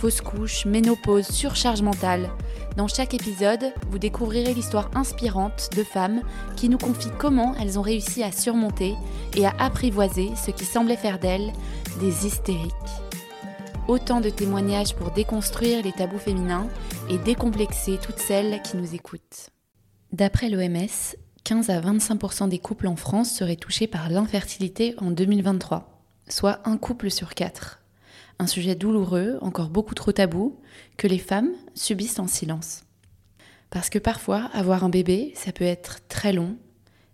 fausse couche, ménopause, surcharge mentale. Dans chaque épisode, vous découvrirez l'histoire inspirante de femmes qui nous confient comment elles ont réussi à surmonter et à apprivoiser ce qui semblait faire d'elles des hystériques. Autant de témoignages pour déconstruire les tabous féminins et décomplexer toutes celles qui nous écoutent. D'après l'OMS, 15 à 25% des couples en France seraient touchés par l'infertilité en 2023, soit un couple sur quatre un sujet douloureux, encore beaucoup trop tabou, que les femmes subissent en silence. Parce que parfois, avoir un bébé, ça peut être très long,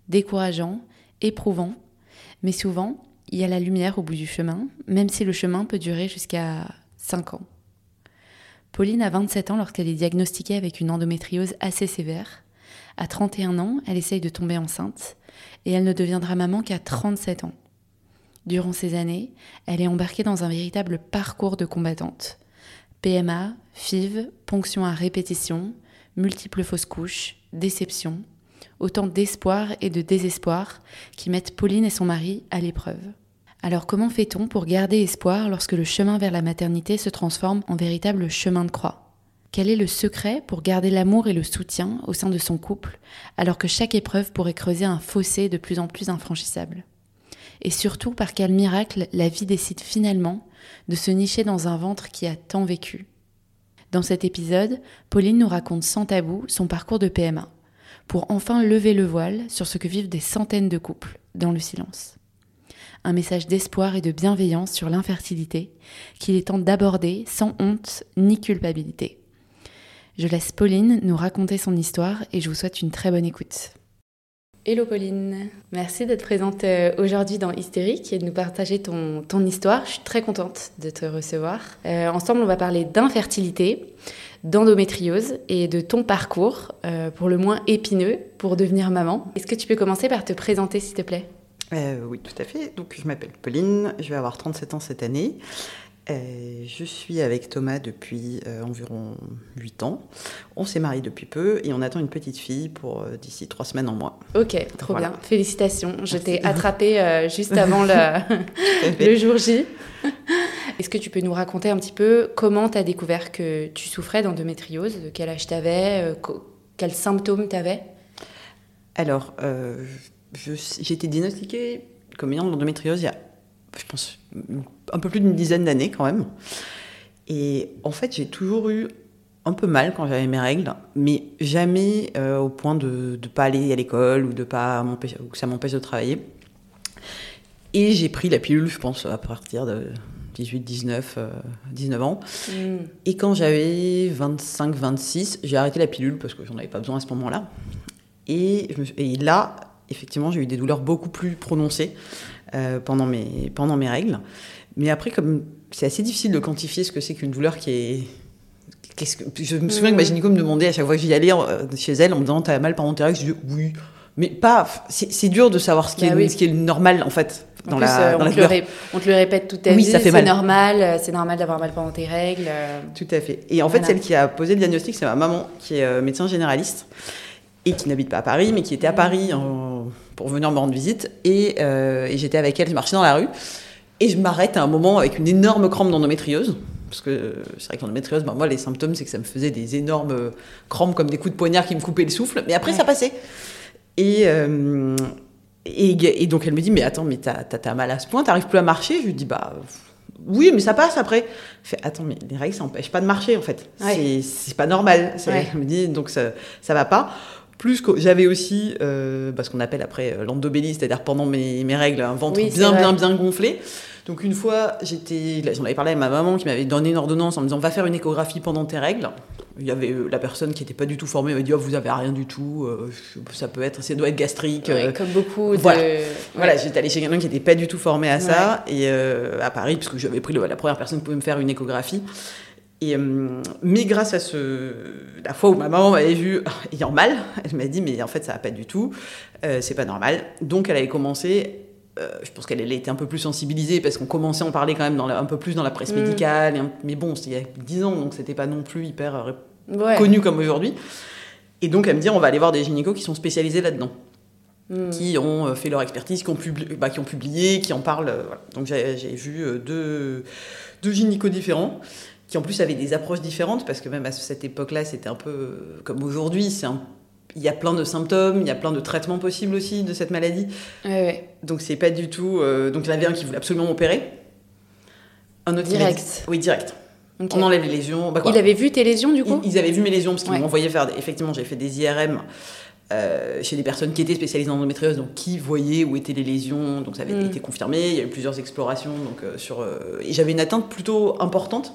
décourageant, éprouvant, mais souvent, il y a la lumière au bout du chemin, même si le chemin peut durer jusqu'à 5 ans. Pauline a 27 ans lorsqu'elle est diagnostiquée avec une endométriose assez sévère. À 31 ans, elle essaye de tomber enceinte et elle ne deviendra maman qu'à 37 ans. Durant ces années, elle est embarquée dans un véritable parcours de combattante. PMA, FIV, ponction à répétition, multiples fausses couches, déception, autant d'espoir et de désespoir qui mettent Pauline et son mari à l'épreuve. Alors comment fait-on pour garder espoir lorsque le chemin vers la maternité se transforme en véritable chemin de croix? Quel est le secret pour garder l'amour et le soutien au sein de son couple alors que chaque épreuve pourrait creuser un fossé de plus en plus infranchissable? Et surtout par quel miracle la vie décide finalement de se nicher dans un ventre qui a tant vécu. Dans cet épisode, Pauline nous raconte sans tabou son parcours de PMA, pour enfin lever le voile sur ce que vivent des centaines de couples dans le silence. Un message d'espoir et de bienveillance sur l'infertilité qu'il est temps d'aborder sans honte ni culpabilité. Je laisse Pauline nous raconter son histoire et je vous souhaite une très bonne écoute. Hello Pauline, merci d'être présente euh, aujourd'hui dans Hystérique et de nous partager ton, ton histoire. Je suis très contente de te recevoir. Euh, ensemble, on va parler d'infertilité, d'endométriose et de ton parcours, euh, pour le moins épineux, pour devenir maman. Est-ce que tu peux commencer par te présenter, s'il te plaît? Oui, tout à fait. Donc, je m'appelle Pauline, je vais avoir 37 ans cette année. Euh, je suis avec Thomas depuis euh, environ 8 ans. On s'est mariés depuis peu et on attend une petite fille pour euh, d'ici 3 semaines en mois. Ok, trop bien. Félicitations. Je t'ai attrapée juste avant le, jour J. Est-ce que tu peux nous raconter un petit peu comment tu as découvert que tu souffrais d'endométriose De quel âge tu avais Quels symptômes tu avais Alors, j'ai été diagnostiquée comme ayant l'endométriose il y a je pense, un peu plus d'une dizaine d'années quand même. Et en fait, j'ai toujours eu un peu mal quand j'avais mes règles, mais jamais euh, au point de ne pas aller à l'école ou de pas ou que ça m'empêche de travailler. Et j'ai pris la pilule, je pense, à partir de 18, 19, 19 ans. Mm. Et quand j'avais 25, 26, j'ai arrêté la pilule parce que j'en avais pas besoin à ce moment-là. Et, et là, effectivement, j'ai eu des douleurs beaucoup plus prononcées. Euh, pendant, mes, pendant mes règles. Mais après, comme c'est assez difficile de quantifier ce que c'est qu'une douleur qui est. Que... Je me souviens que ma mm. gynéco me demandait à chaque fois que j'y allais euh, chez elle en me disant T'as mal pendant tes règles? Je dis Oui. Mais pas. C'est, dur de savoir ce qui, bah est, ce qui est normal, en fait. Dans la, euh, on, te le on, te le répète toute ta oui, vie, ça fait c'est normal, c'est normal d'avoir mal pendant tes règles. Tout à fait. Et en fait, celle qui a posé le diagnostic, c'est ma maman, qui est médecin généraliste et qui n'habite pas à Paris, mais qui était à Paris pour venir me rendre visite. Euh, et, j'étais avec elle, je marchais dans la rue, et je m'arrête à un moment avec une énorme crampe d'endométriose. Parce que c'est vrai que l'endométriose, bah, moi, les symptômes, c'est que ça me faisait des énormes crampes comme des coups de poignard qui me coupaient le souffle. Mais après, ça passait. Euh, et, et, donc, elle me dit Mais attends, mais t'as mal à ce point, t'arrives plus à marcher? Je lui dis Bah. Oui, mais ça passe après. fait, attends, mais les règles, ça n'empêche pas de marcher, en fait. C'est pas normal. Elle me dit, donc ça, ça va pas. Plus que j'avais aussi euh, bah, ce qu'on appelle après euh, l'endobélie, c'est-à-dire pendant mes, mes, règles, un ventre bien, bien, bien gonflé. Donc une fois, j'étais, j'en avais parlé à ma maman qui m'avait donné une ordonnance en me disant va faire une échographie pendant tes règles. Il y avait euh, la personne qui n'était pas du tout formée, elle m'a dit oh, vous avez rien du tout, ça peut être, ça doit être gastrique. comme beaucoup. De... Voilà, voilà j'étais allée chez quelqu'un qui n'était pas du tout formé à ça et à Paris parce que j'avais pris la première personne qui pouvait me faire une échographie. Et, euh, mais grâce à ce, la fois où ma maman m'avait vu ayant mal, elle m'a dit mais en fait ça va pas du tout, euh, c'est pas normal. Donc elle avait commencé, euh, je pense qu'elle était un peu plus sensibilisée parce qu'on commençait à en parler quand même dans un peu plus dans la presse Mm. médicale. et mais bon, c'était il y a 10 ans donc c'était pas non plus hyper Ouais. connu comme aujourd'hui. Et donc elle me dit on va aller voir des gynécos qui sont spécialisés là-dedans Mm. qui ont fait leur expertise, qui ont, publié, bah, qui ont publié, qui en parlent. voilà. Donc j'ai vu deux, deux gynécos différents, qui en plus avaient des approches différentes, parce que même à cette époque-là, c'était un peu euh, comme aujourd'hui. c'est un- Il y a plein de symptômes, il y a plein de traitements possibles aussi de cette maladie. Ouais, ouais. Donc c'est pas du tout. euh, donc il y en avait un qui voulait absolument m'opérer. Un autre Direct. dit- Oui, direct. Ok. On enlève les lésions. Bah, quoi. Il avait vu tes lésions du coup? Ils, ils avaient vu mes lésions parce qu'ils Ouais. m'envoyaient faire. des- Effectivement, j'ai fait des IRM euh, chez des personnes qui étaient spécialisées en endométriose, donc qui voyaient où étaient les lésions. Donc ça avait Mm. été confirmé. Il y a eu plusieurs explorations. Donc, euh, sur, et j'avais une atteinte plutôt importante.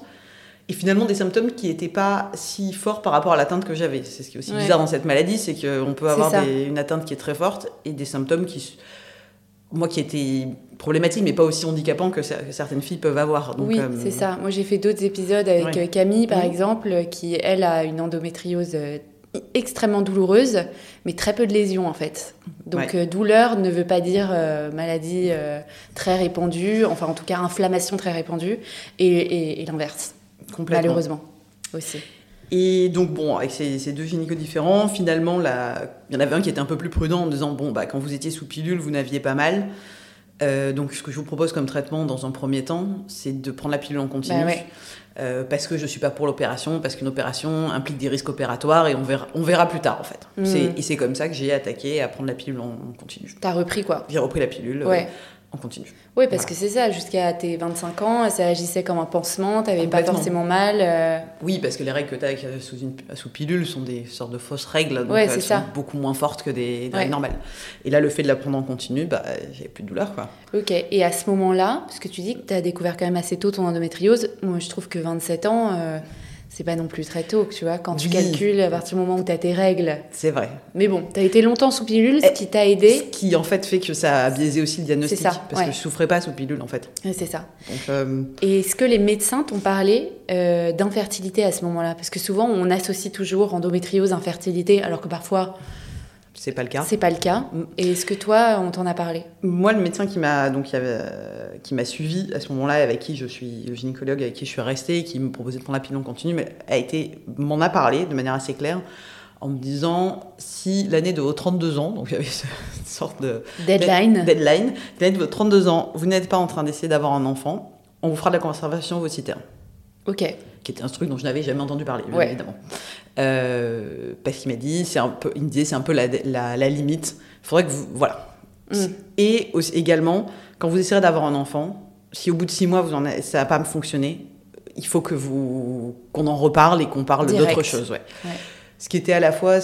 Et finalement, des symptômes qui n'étaient pas si forts par rapport à l'atteinte que j'avais. C'est ce qui est aussi Ouais. bizarre dans cette maladie, c'est qu'on peut avoir des- une atteinte qui est très forte et des symptômes qui, moi, qui étaient problématiques, mais pas aussi handicapants que, cer- que certaines filles peuvent avoir. Donc, oui, euh, c'est ça. Moi, j'ai fait d'autres épisodes avec Ouais. euh, Camille, par exemple, qui, elle, a une endométriose euh, extrêmement douloureuse, mais très peu de lésions, en fait. Donc, euh, douleur ne veut pas dire euh, maladie euh, très répandue, enfin, en tout cas, inflammation très répandue, et, et- et l'inverse, complètement. malheureusement, aussi. Et donc, bon, avec ces, ces deux gynécos différents, finalement, la- il y en avait un qui était un peu plus prudent en disant Bon, bah, quand vous étiez sous pilule, vous n'aviez pas mal. Euh, donc, ce que je vous propose comme traitement dans un premier temps, c'est de prendre la pilule en continu. Bah ouais. Euh, parce que je suis pas pour l'opération, parce qu'une opération implique des risques opératoires et on verra, on verra plus tard en fait. Mm. C'est- Et c'est comme ça que j'ai attaqué à prendre la pilule en, en continu. T'as repris, quoi. J'ai repris la pilule euh, Ouais. en continu. Oui, parce Voilà. que c'est ça, jusqu'à tes 25 ans, ça agissait comme un pansement, t'avais pas forcément mal. euh, Oui, parce que les règles que tu as sous, une, sous pilule sont des sortes de fausses règles, donc Ouais, elles sont ça. beaucoup moins fortes que des, des Ouais. règles normales. Et là, le fait de la prendre en continu, bah, j'avais plus de douleur. Quoi. Ok, et à ce moment-là, parce que tu dis que tu as découvert quand même assez tôt ton endométriose, moi je trouve que 27 ans, euh, c'est pas non plus très tôt, tu vois, quand tu Oui. calcules à partir du moment où tu as tes règles. C'est vrai. Mais bon, tu as été longtemps sous pilule, ce Eh, qui t'a Ce aidé. qui en fait fait que ça a biaisé aussi le diagnostic. C'est ça, parce ouais. que je souffrais pas sous pilule en fait. C'est ça. Donc, euh, Et est-ce que les médecins t'ont parlé euh, d'infertilité à ce moment-là? Parce que souvent on associe toujours endométriose, infertilité, alors que parfois c'est pas le cas. c'est pas le cas. Et est-ce que toi, on t'en a parlé? Moi, le médecin qui m'a donc il y avait, euh, qui m'a suivi à ce moment-là, avec qui je suis le gynécologue avec qui je suis restée, qui me proposait de prendre la pilule en continu, mais a été m'en a parlé de manière assez claire en me disant si l'année de vos 32 ans, donc j'avais cette sorte de Deadline. Deadline, l'année de vos 32 ans, vous n'êtes pas en train d'essayer d'avoir un enfant, on vous fera de la conservation ovocitaire, Ok. qui était un truc dont je n'avais jamais entendu parler, Ouais. évidemment. Euh, parce qu'il m'a dit, c'est un peu, il me disait, c'est un peu la, la, la limite. Il faudrait que vous, voilà. Mm. Et aussi, également, quand vous essayerez d'avoir un enfant, si au bout de six mois vous en ça n'a pas fonctionné, il faut que vous qu'on en reparle et qu'on parle d'autre chose. Ouais. Ouais. Ce qui était à la fois,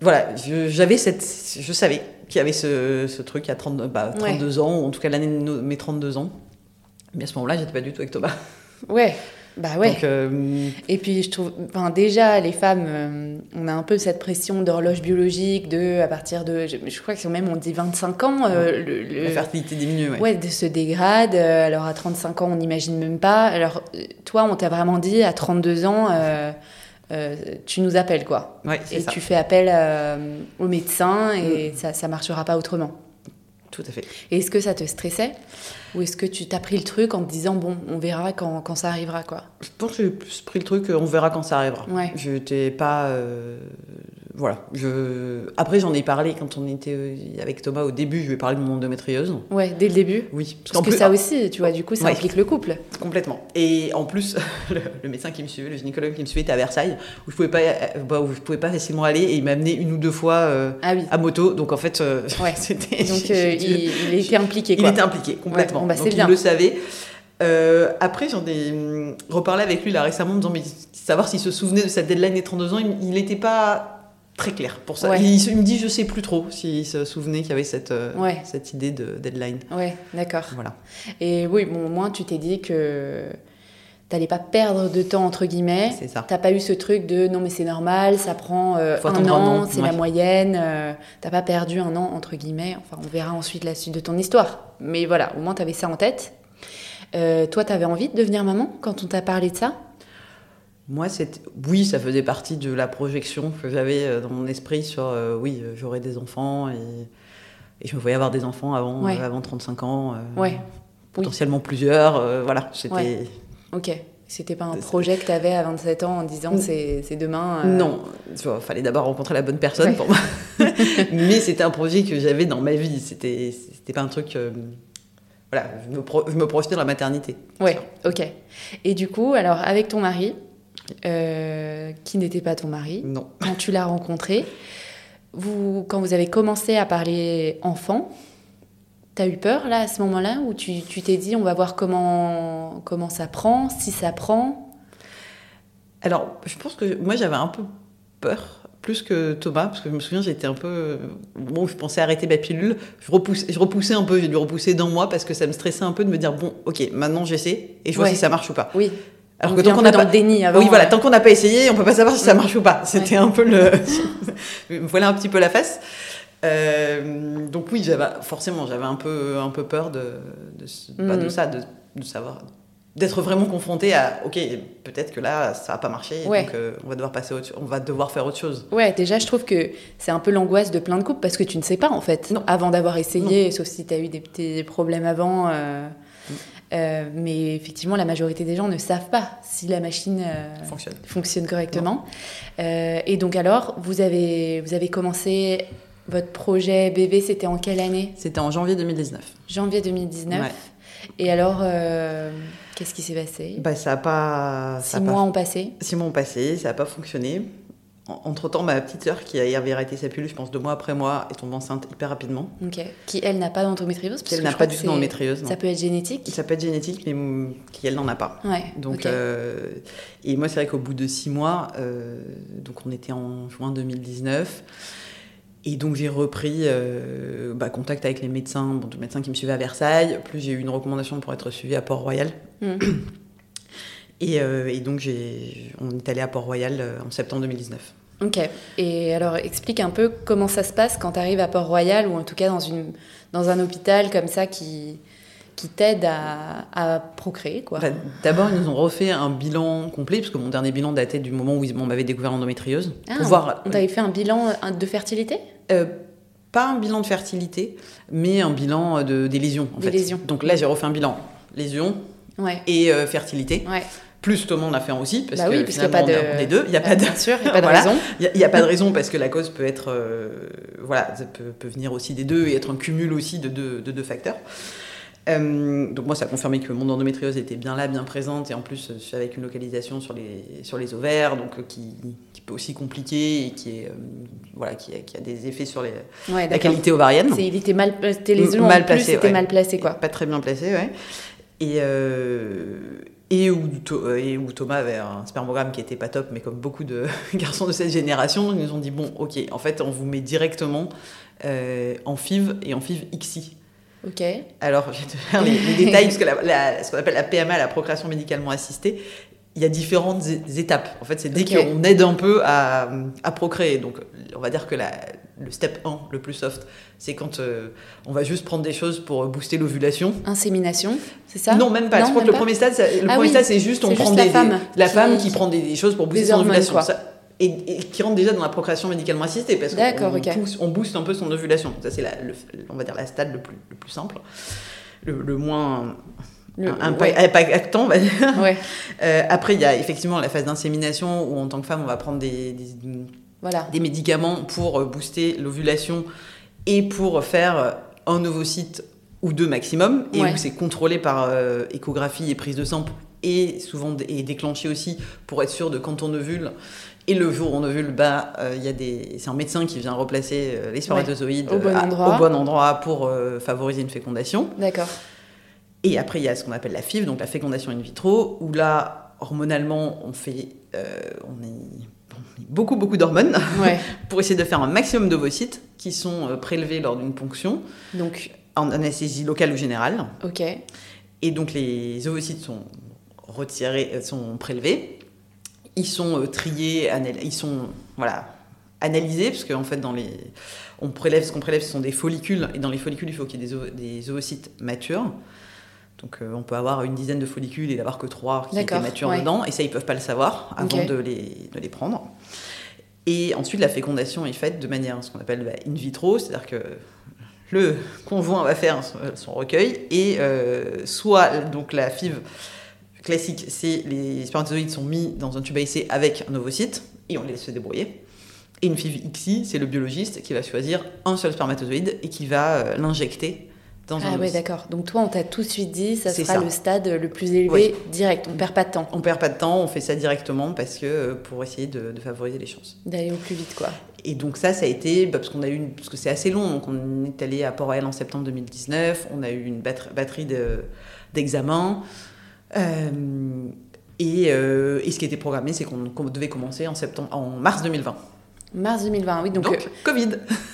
voilà, je- j'avais cette, je savais qu'il y avait ce, ce truc à 30, bah, 32 ans, ou en tout cas l'année de mes 32 ans. Mais à ce moment-là, j'étais pas du tout avec Thomas. Ouais. Bah ouais. Donc, euh, Et puis je trouve, enfin déjà les femmes, euh, on a un peu cette pression d'horloge biologique de à partir de, je, je crois que même on dit 25 ans, euh, le, le- la fertilité diminue. Ouais. ouais, de se dégrade. alors à 35 ans on n'imagine même pas. Alors toi on t'a vraiment dit à 32 ans, tu nous appelles quoi. Ouais, Et ça. tu fais appel au médecin et ça ça marchera pas autrement. Tout à fait. Et est-ce que ça te stressait ou est-ce que tu t'as pris le truc en te disant bon on verra quand, quand ça arrivera quoi? Je pense que j'ai pris le truc, euh, on verra quand ça arrivera. Ouais. Je n'étais pas. euh, voilà. Je... Après, j'en ai parlé quand on était euh, avec Thomas au début, je lui ai parlé de mon endométriose. Ouais, dès le début. Oui, Parce que plus- ça aussi, tu vois, du coup, ça Ouais. implique le couple. Complètement. Et en plus, le, médecin qui me suivait, le gynécologue qui me suivait était à Versailles, où je pouvais pas, euh, bah, où je pouvais pas facilement aller, et il m'a amené une ou deux fois euh, Ah oui. à moto. Donc en fait, euh, Ouais. c'était. Donc, euh, il, il était impliqué, il quoi. était impliqué complètement. Ouais, bon, bah, Donc il le savait. Euh, après, j'en ai hum, reparlé avec lui là récemment, en me disant mais savoir s'il se souvenait de cette deadline des 32 ans, il n'était pas très clair pour ça. Ouais. Il, me dit je sais plus trop s'il se souvenait qu'il y avait cette, euh, Ouais. cette idée de deadline. Ouais, d'accord. Voilà. Et oui, bon, au moins, tu t'es dit que t'allais pas perdre de temps, entre guillemets. C'est ça. T'as pas eu ce truc de non, mais c'est normal, ça prend euh, un an, an, c'est ouais. la moyenne. euh, T'as pas perdu un an, entre guillemets. Enfin, on verra ensuite la suite de ton histoire. Mais voilà, au moins, t'avais ça en tête. Euh, toi, t'avais envie de devenir maman quand on t'a parlé de ça? Moi, oui, ça faisait partie de la projection que j'avais dans mon esprit sur oui, j'aurais des enfants et, et, je me voyais avoir des enfants avant, avant 35 ans. ouais. Potentiellement plusieurs. voilà, c'était. Ok. C'était pas un projet que tu avais à 27 ans en disant c'est demain euh... Non, il fallait d'abord rencontrer la bonne personne pour moi. Mais c'était un projet que j'avais dans ma vie. C'était pas un truc. Euh, voilà, je me, pro... je me projetais dans la maternité. Ouais, ok. Et du coup, alors avec ton mari, euh, qui n'était pas ton mari, non. quand tu l'as rencontré, vous, quand vous avez commencé à parler enfant, T'as eu peur là à ce moment-là où tu t'es dit on va voir comment, comment ça prend, si ça prend? Alors je pense que moi j'avais un peu peur plus que Thomas, parce que je me souviens, j'étais un peu. Bon, je pensais arrêter ma pilule. Je repoussais, je repoussais un peu, j'ai dû repousser dans moi parce que ça me stressait un peu de me dire bon, ok, maintenant j'essaie et je vois si ça marche ou pas. Oui. Alors que tant qu'on n'a pas. déni avant, oui, voilà, tant qu'on n'a pas essayé, on peut pas savoir si ça marche ou pas. C'était un peu le. voilà un petit peu la face. Euh, donc oui, j'avais forcément, j'avais un peu, un peu peur de, de, de mhm. ça, de, de savoir, d'être vraiment confronté à, ok, peut-être que là, ça va pas marcher, donc euh, on va devoir passer, on va devoir faire autre chose. Ouais, déjà, je trouve que c'est un peu l'angoisse de plein de couples parce que tu ne sais pas en fait, avant d'avoir essayé, sauf si tu as eu des petits problèmes avant. Euh, mm. mais effectivement, la majorité des gens ne savent pas si la machine fonctionne. fonctionne. correctement. et donc alors, vous avez, vous avez commencé votre projet bébé, c'était en quelle année? C'était en janvier 2019. Janvier 2019. Et alors, euh, qu'est-ce qui s'est passé? Bah, ça a pas. Six mois ont passé. Six mois ont passé, ça n'a pas fonctionné. Entre-temps, ma petite sœur, qui avait arrêté sa pilule, je pense deux mois après moi, est tombée enceinte hyper rapidement. Ok. Qui, elle, n'a pas d'endométriose Elle n'a pas du tout d'endométriose. Ça peut être génétique Ça peut être génétique, mais qui, elle, n'en a pas. Ouais. Donc, euh, et moi, c'est vrai qu'au bout de six mois, euh, donc on était en juin 2019, et donc j'ai repris euh, bah, contact avec les médecins, bon, les médecins qui me suivaient à Versailles, plus j'ai eu une recommandation pour être suivi à Port-Royal. Mm. Euh, et, donc on est allé à Port-Royal euh, en septembre 2019. Ok. Et alors explique un peu comment ça se passe quand tu arrives à Port-Royal ou en tout cas dans, une, dans un hôpital comme ça qui, qui t'aide à, procréer quoi. Bah, d'abord, ils nous ont refait un bilan complet, parce que mon dernier bilan datait du moment où ils m'avaient découvert l'endométriose. Ah, voir... On t'avait fait un bilan de fertilité? Euh, pas un bilan de fertilité, mais un bilan de, des lésions. En des lésions. Donc là, j'ai refait un bilan lésions et euh, fertilité. Ouais. Plus tout le monde a fait un aussi, parce bah que finalement, pas de... des deux. Il n'y a pas de, Bien sûr, il n'y a pas de raison. Il n'y a, pas de raison parce que la cause peut être, euh, voilà, ça peut, peut, venir aussi des deux et être un cumul aussi de deux, de deux facteurs. Euh, donc moi, ça a confirmé que mon endométriose était bien là, bien présente, et en plus euh, avec une localisation sur les, sur les ovaires, donc euh, qui, qui peut aussi compliquer et qui, est, voilà, qui, a, qui a des effets sur les, la qualité ovarienne. Il était mal, placé, était mal placé quoi. Pas très bien placé, ouais. Et et où, et où, Thomas avait un spermogramme qui était pas top, mais comme beaucoup de garçons de cette génération, ils nous ont dit bon, ok, en fait, on vous met directement en FIV et en FIV XI. Ok. Alors, je vais te faire les, détails, parce que la, ce qu'on appelle la PMA, la procréation médicalement assistée, il y a différentes étapes. En fait, c'est dès qu'on aide un peu à, à, procréer. Donc, on va dire que la, le step 1, le plus soft, c'est quand euh, on va juste prendre des choses pour booster l'ovulation. Insémination, c'est ça? Non, même pas. je crois que le premier stade, le ah premier stade, c'est juste on prend des, la femme, la femme qui prend des, choses pour booster son ovulation et, qui rentre déjà dans la procréation médicalement assistée parce qu'on on booste un peu son ovulation. Ça, c'est on va dire la stade le plus, le plus simple, le, moins impactant, euh, après, il y a effectivement la phase d'insémination où, en tant que femme, on va prendre des, voilà. des médicaments pour euh, booster l'ovulation et pour faire un ovocyte ou deux maximum, et où c'est contrôlé par euh, échographie et prise de sang et souvent et déclenché aussi pour être sûr de quand on ovule et le jour où on ovule, bah, il y a des, c'est un médecin qui vient replacer euh, les spermatozoïdes au, bon au, bon endroit pour euh, favoriser une fécondation. D'accord. Et après, il y a ce qu'on appelle la FIV, donc la fécondation in vitro, où là, hormonalement, on fait, euh, on est beaucoup, beaucoup d'hormones pour essayer de faire un maximum d'ovocytes qui sont prélevés lors d'une ponction. Donc, en anesthésie locale ou générale. Ok. Et donc, les ovocytes sont retirés, sont prélevés ils sont euh, triés, ils sont voilà, analysés, parce qu'en fait, dans les, on prélève, ce qu'on prélève, ce sont des follicules, et dans les follicules, il faut qu'il y ait des, des oocytes matures. Donc on peut avoir une dizaine de follicules et d'avoir que trois qui étaient matures ouais. dedans, et ça ils peuvent pas le savoir avant de, les, de les prendre. Et ensuite la fécondation est faite de manière ce qu'on appelle bah, in vitro, c'est-à-dire que le conjoint va faire son, son recueil et euh, soit donc la FIV classique, c'est les spermatozoïdes sont mis dans un tube à essai avec un ovocyte et on les laisse se débrouiller. Et une FIV XI, c'est le biologiste qui va choisir un seul spermatozoïde et qui va euh, l'injecter dans un Ah ovocyte. d'accord. Donc toi, on t'a tout de suite dit, ça sera ça. le stade le plus élevé Oui. direct. On perd pas de temps On perd pas de temps, on fait ça directement parce que euh, pour essayer de, de favoriser les chances. d'aller au plus vite, quoi. Et donc ça, ça a été bah, parce qu'on a eu une, parce que c'est assez long. Donc on est allé à Port-Royal en septembre 2019. On a eu une batterie, batterie de- d'examens. Et, euh, et ce qui était programmé, c'est qu'on devait commencer en septembre, en mars 2020. Mars 2020, oui. Donc, Donc, euh, Covid.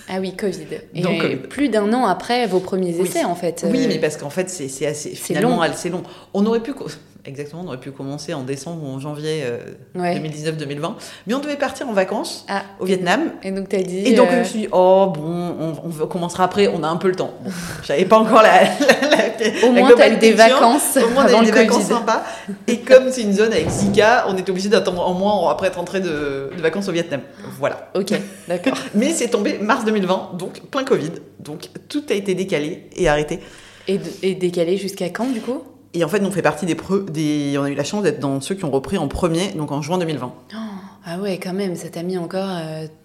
ah oui, Covid. Et Donc, Covid. plus d'un an après vos premiers Oui. essais, en fait. Oui, Euh, mais parce qu'en fait, c'est c'est assez c'est finalement long. assez long. On aurait pu exactement, on aurait pu commencer en décembre ou en janvier euh, ouais. 2019-2020, mais on devait partir en vacances Ah. au Vietnam. Et donc t'as dit. Et donc je euh, me suis dit, oh bon, on, on commencera après, on a un peu le temps. Bon, J'avais pas encore la. la- la- Au la moins, t'as eu des vacances Au moins, a eu des vacances sympas. Et comme c'est une zone avec Zika, on est obligé d'attendre un mois après être rentré de, de vacances au Vietnam. Voilà. Ok, d'accord. Mais c'est tombé mars 2020, donc plein Covid. Donc tout a été décalé et arrêté. Et décalé jusqu'à quand, du coup? Et en fait, on fait partie des, pre- des. On a eu la chance d'être dans ceux qui ont repris en premier, donc en juin 2020. Oh, Ah ouais, quand même, ça t'a mis encore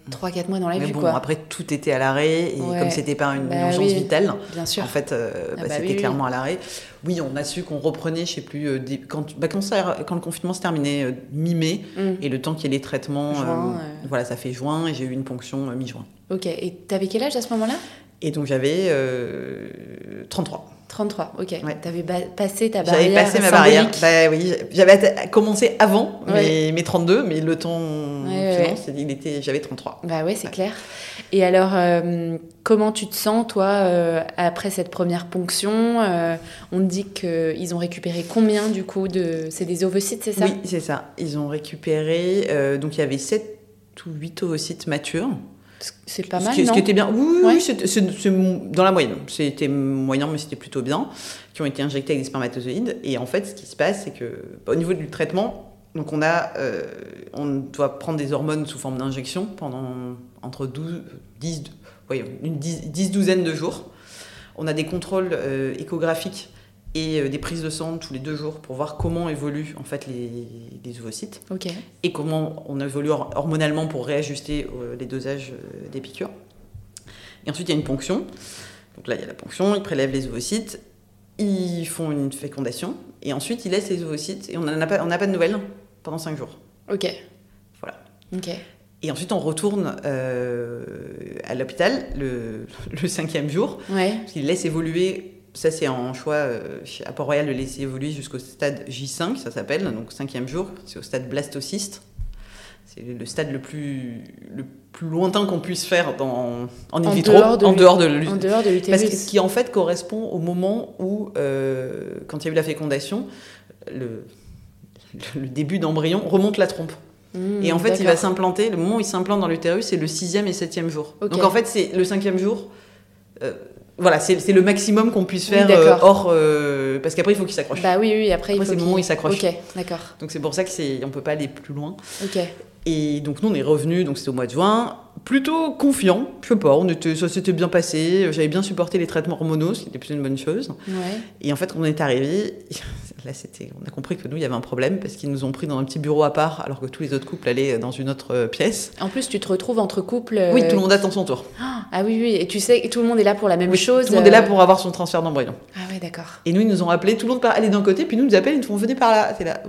3-4 mois dans la Mais bon, quoi. après, tout était à l'arrêt. Et Ouais. comme c'était pas une, Bah urgence oui. vitale, Bien sûr. En fait, euh, Ah bah, bah c'était oui, oui. clairement à l'arrêt. Oui, on a su qu'on reprenait, je sais plus, euh, des- quand, bah, quand, ça- quand le confinement se terminait euh, mi-mai, Mm. et le temps qu'il y ait les traitements, Juin, euh, euh. voilà, ça fait juin, et j'ai eu une ponction euh, mi-juin. Ok, et t'avais quel âge à ce moment-là? Et donc j'avais euh, 33. 33, ok. Ouais. T'avais passé ta barrière J'avais passé ma barrière. Bah oui, j'avais commencé avant Ouais. mes, mes 32, mais le temps Ouais, il était, j'avais 33. Bah ouais, c'est clair. Et alors, euh, comment tu te sens, toi, euh, après cette première ponction Euh, On te dit qu'ils ont récupéré combien, du coup de... C'est des ovocytes, c'est ça? Oui, c'est ça. Ils ont récupéré, euh, donc il y avait 7 ou 8 ovocytes matures. C'est pas ce mal, ce non qui était bien. Oui, Ouais. c'est c'est dans la moyenne. C'était moyen, mais c'était plutôt bien. Qui ont été injectés avec des spermatozoïdes. Et en fait, ce qui se passe, c'est que bah, au niveau du traitement, donc on a, euh, on doit prendre des hormones sous forme d'injection pendant entre 12, 10, oui, une 10, 10 douzaine de jours. On a des contrôles euh, échographiques et euh, des prises de sang tous les deux jours pour voir comment évoluent en fait les, les ovocytes et comment on évolue hor- hormonalement pour réajuster euh, les dosages euh, des piqûres. Et ensuite, il y a une ponction. Donc là, il y a la ponction, ils prélèvent les ovocytes, ils font une fécondation, et ensuite, ils laissent les ovocytes, et on n'a pas, on n'a pas de nouvelles pendant 5 jours. Ok. Voilà. Ok. Et ensuite, on retourne euh, à l'hôpital le, le cinquième jour, Ouais. parce qu'ils laissent évoluer. Ça, c'est en choix euh, à Port-Royal de laisser évoluer jusqu'au stade J5, ça s'appelle, donc cinquième jour, c'est au stade blastocyste. C'est le stade le plus, le plus lointain qu'on puisse faire dans, en in En vitro, dehors de en dehors de En dehors de Parce l'utérus. que ce qui en fait correspond au moment où, euh, quand il y a eu la fécondation, le, le début d'embryon remonte la trompe. Mmh, Et en fait, il va s'implanter, le moment où il s'implante dans l'utérus, c'est le sixième et septième jour. Donc en fait, c'est le cinquième jour. euh, voilà, c'est le maximum qu'on puisse Oui, faire euh, hors. euh, parce qu'après, il faut qu'il s'accroche. Bah oui, oui, après, il Après, faut c'est le moment où il s'accroche. Ok, d'accord. Donc c'est pour ça qu'on ne peut pas aller plus loin. Ok. Et donc nous, on est revenus, donc c'était au mois de juin, plutôt confiant. Je sais pas, on était, ça s'était bien passé. J'avais bien supporté les traitements hormonaux, ce qui était plutôt une bonne chose. Ouais. Et en fait, quand on est arrivé, là, c'était, on a compris que nous, il y avait un problème parce qu'ils nous ont pris dans un petit bureau à part, alors que tous les autres couples allaient dans une autre euh, pièce. En plus, tu te retrouves entre couples. Oui, euh, tout le monde attend son tour. Ah oui, oui. Et tu sais tout le monde est là pour la même Oui, chose. Tout le monde est là euh, pour avoir son transfert d'embryon. Ah ouais, d'accord. Et nous, ils nous ont appelés, tout le monde par- d'un côté, puis nous, ils nous appellent, ils nous font venez par là. C'est là,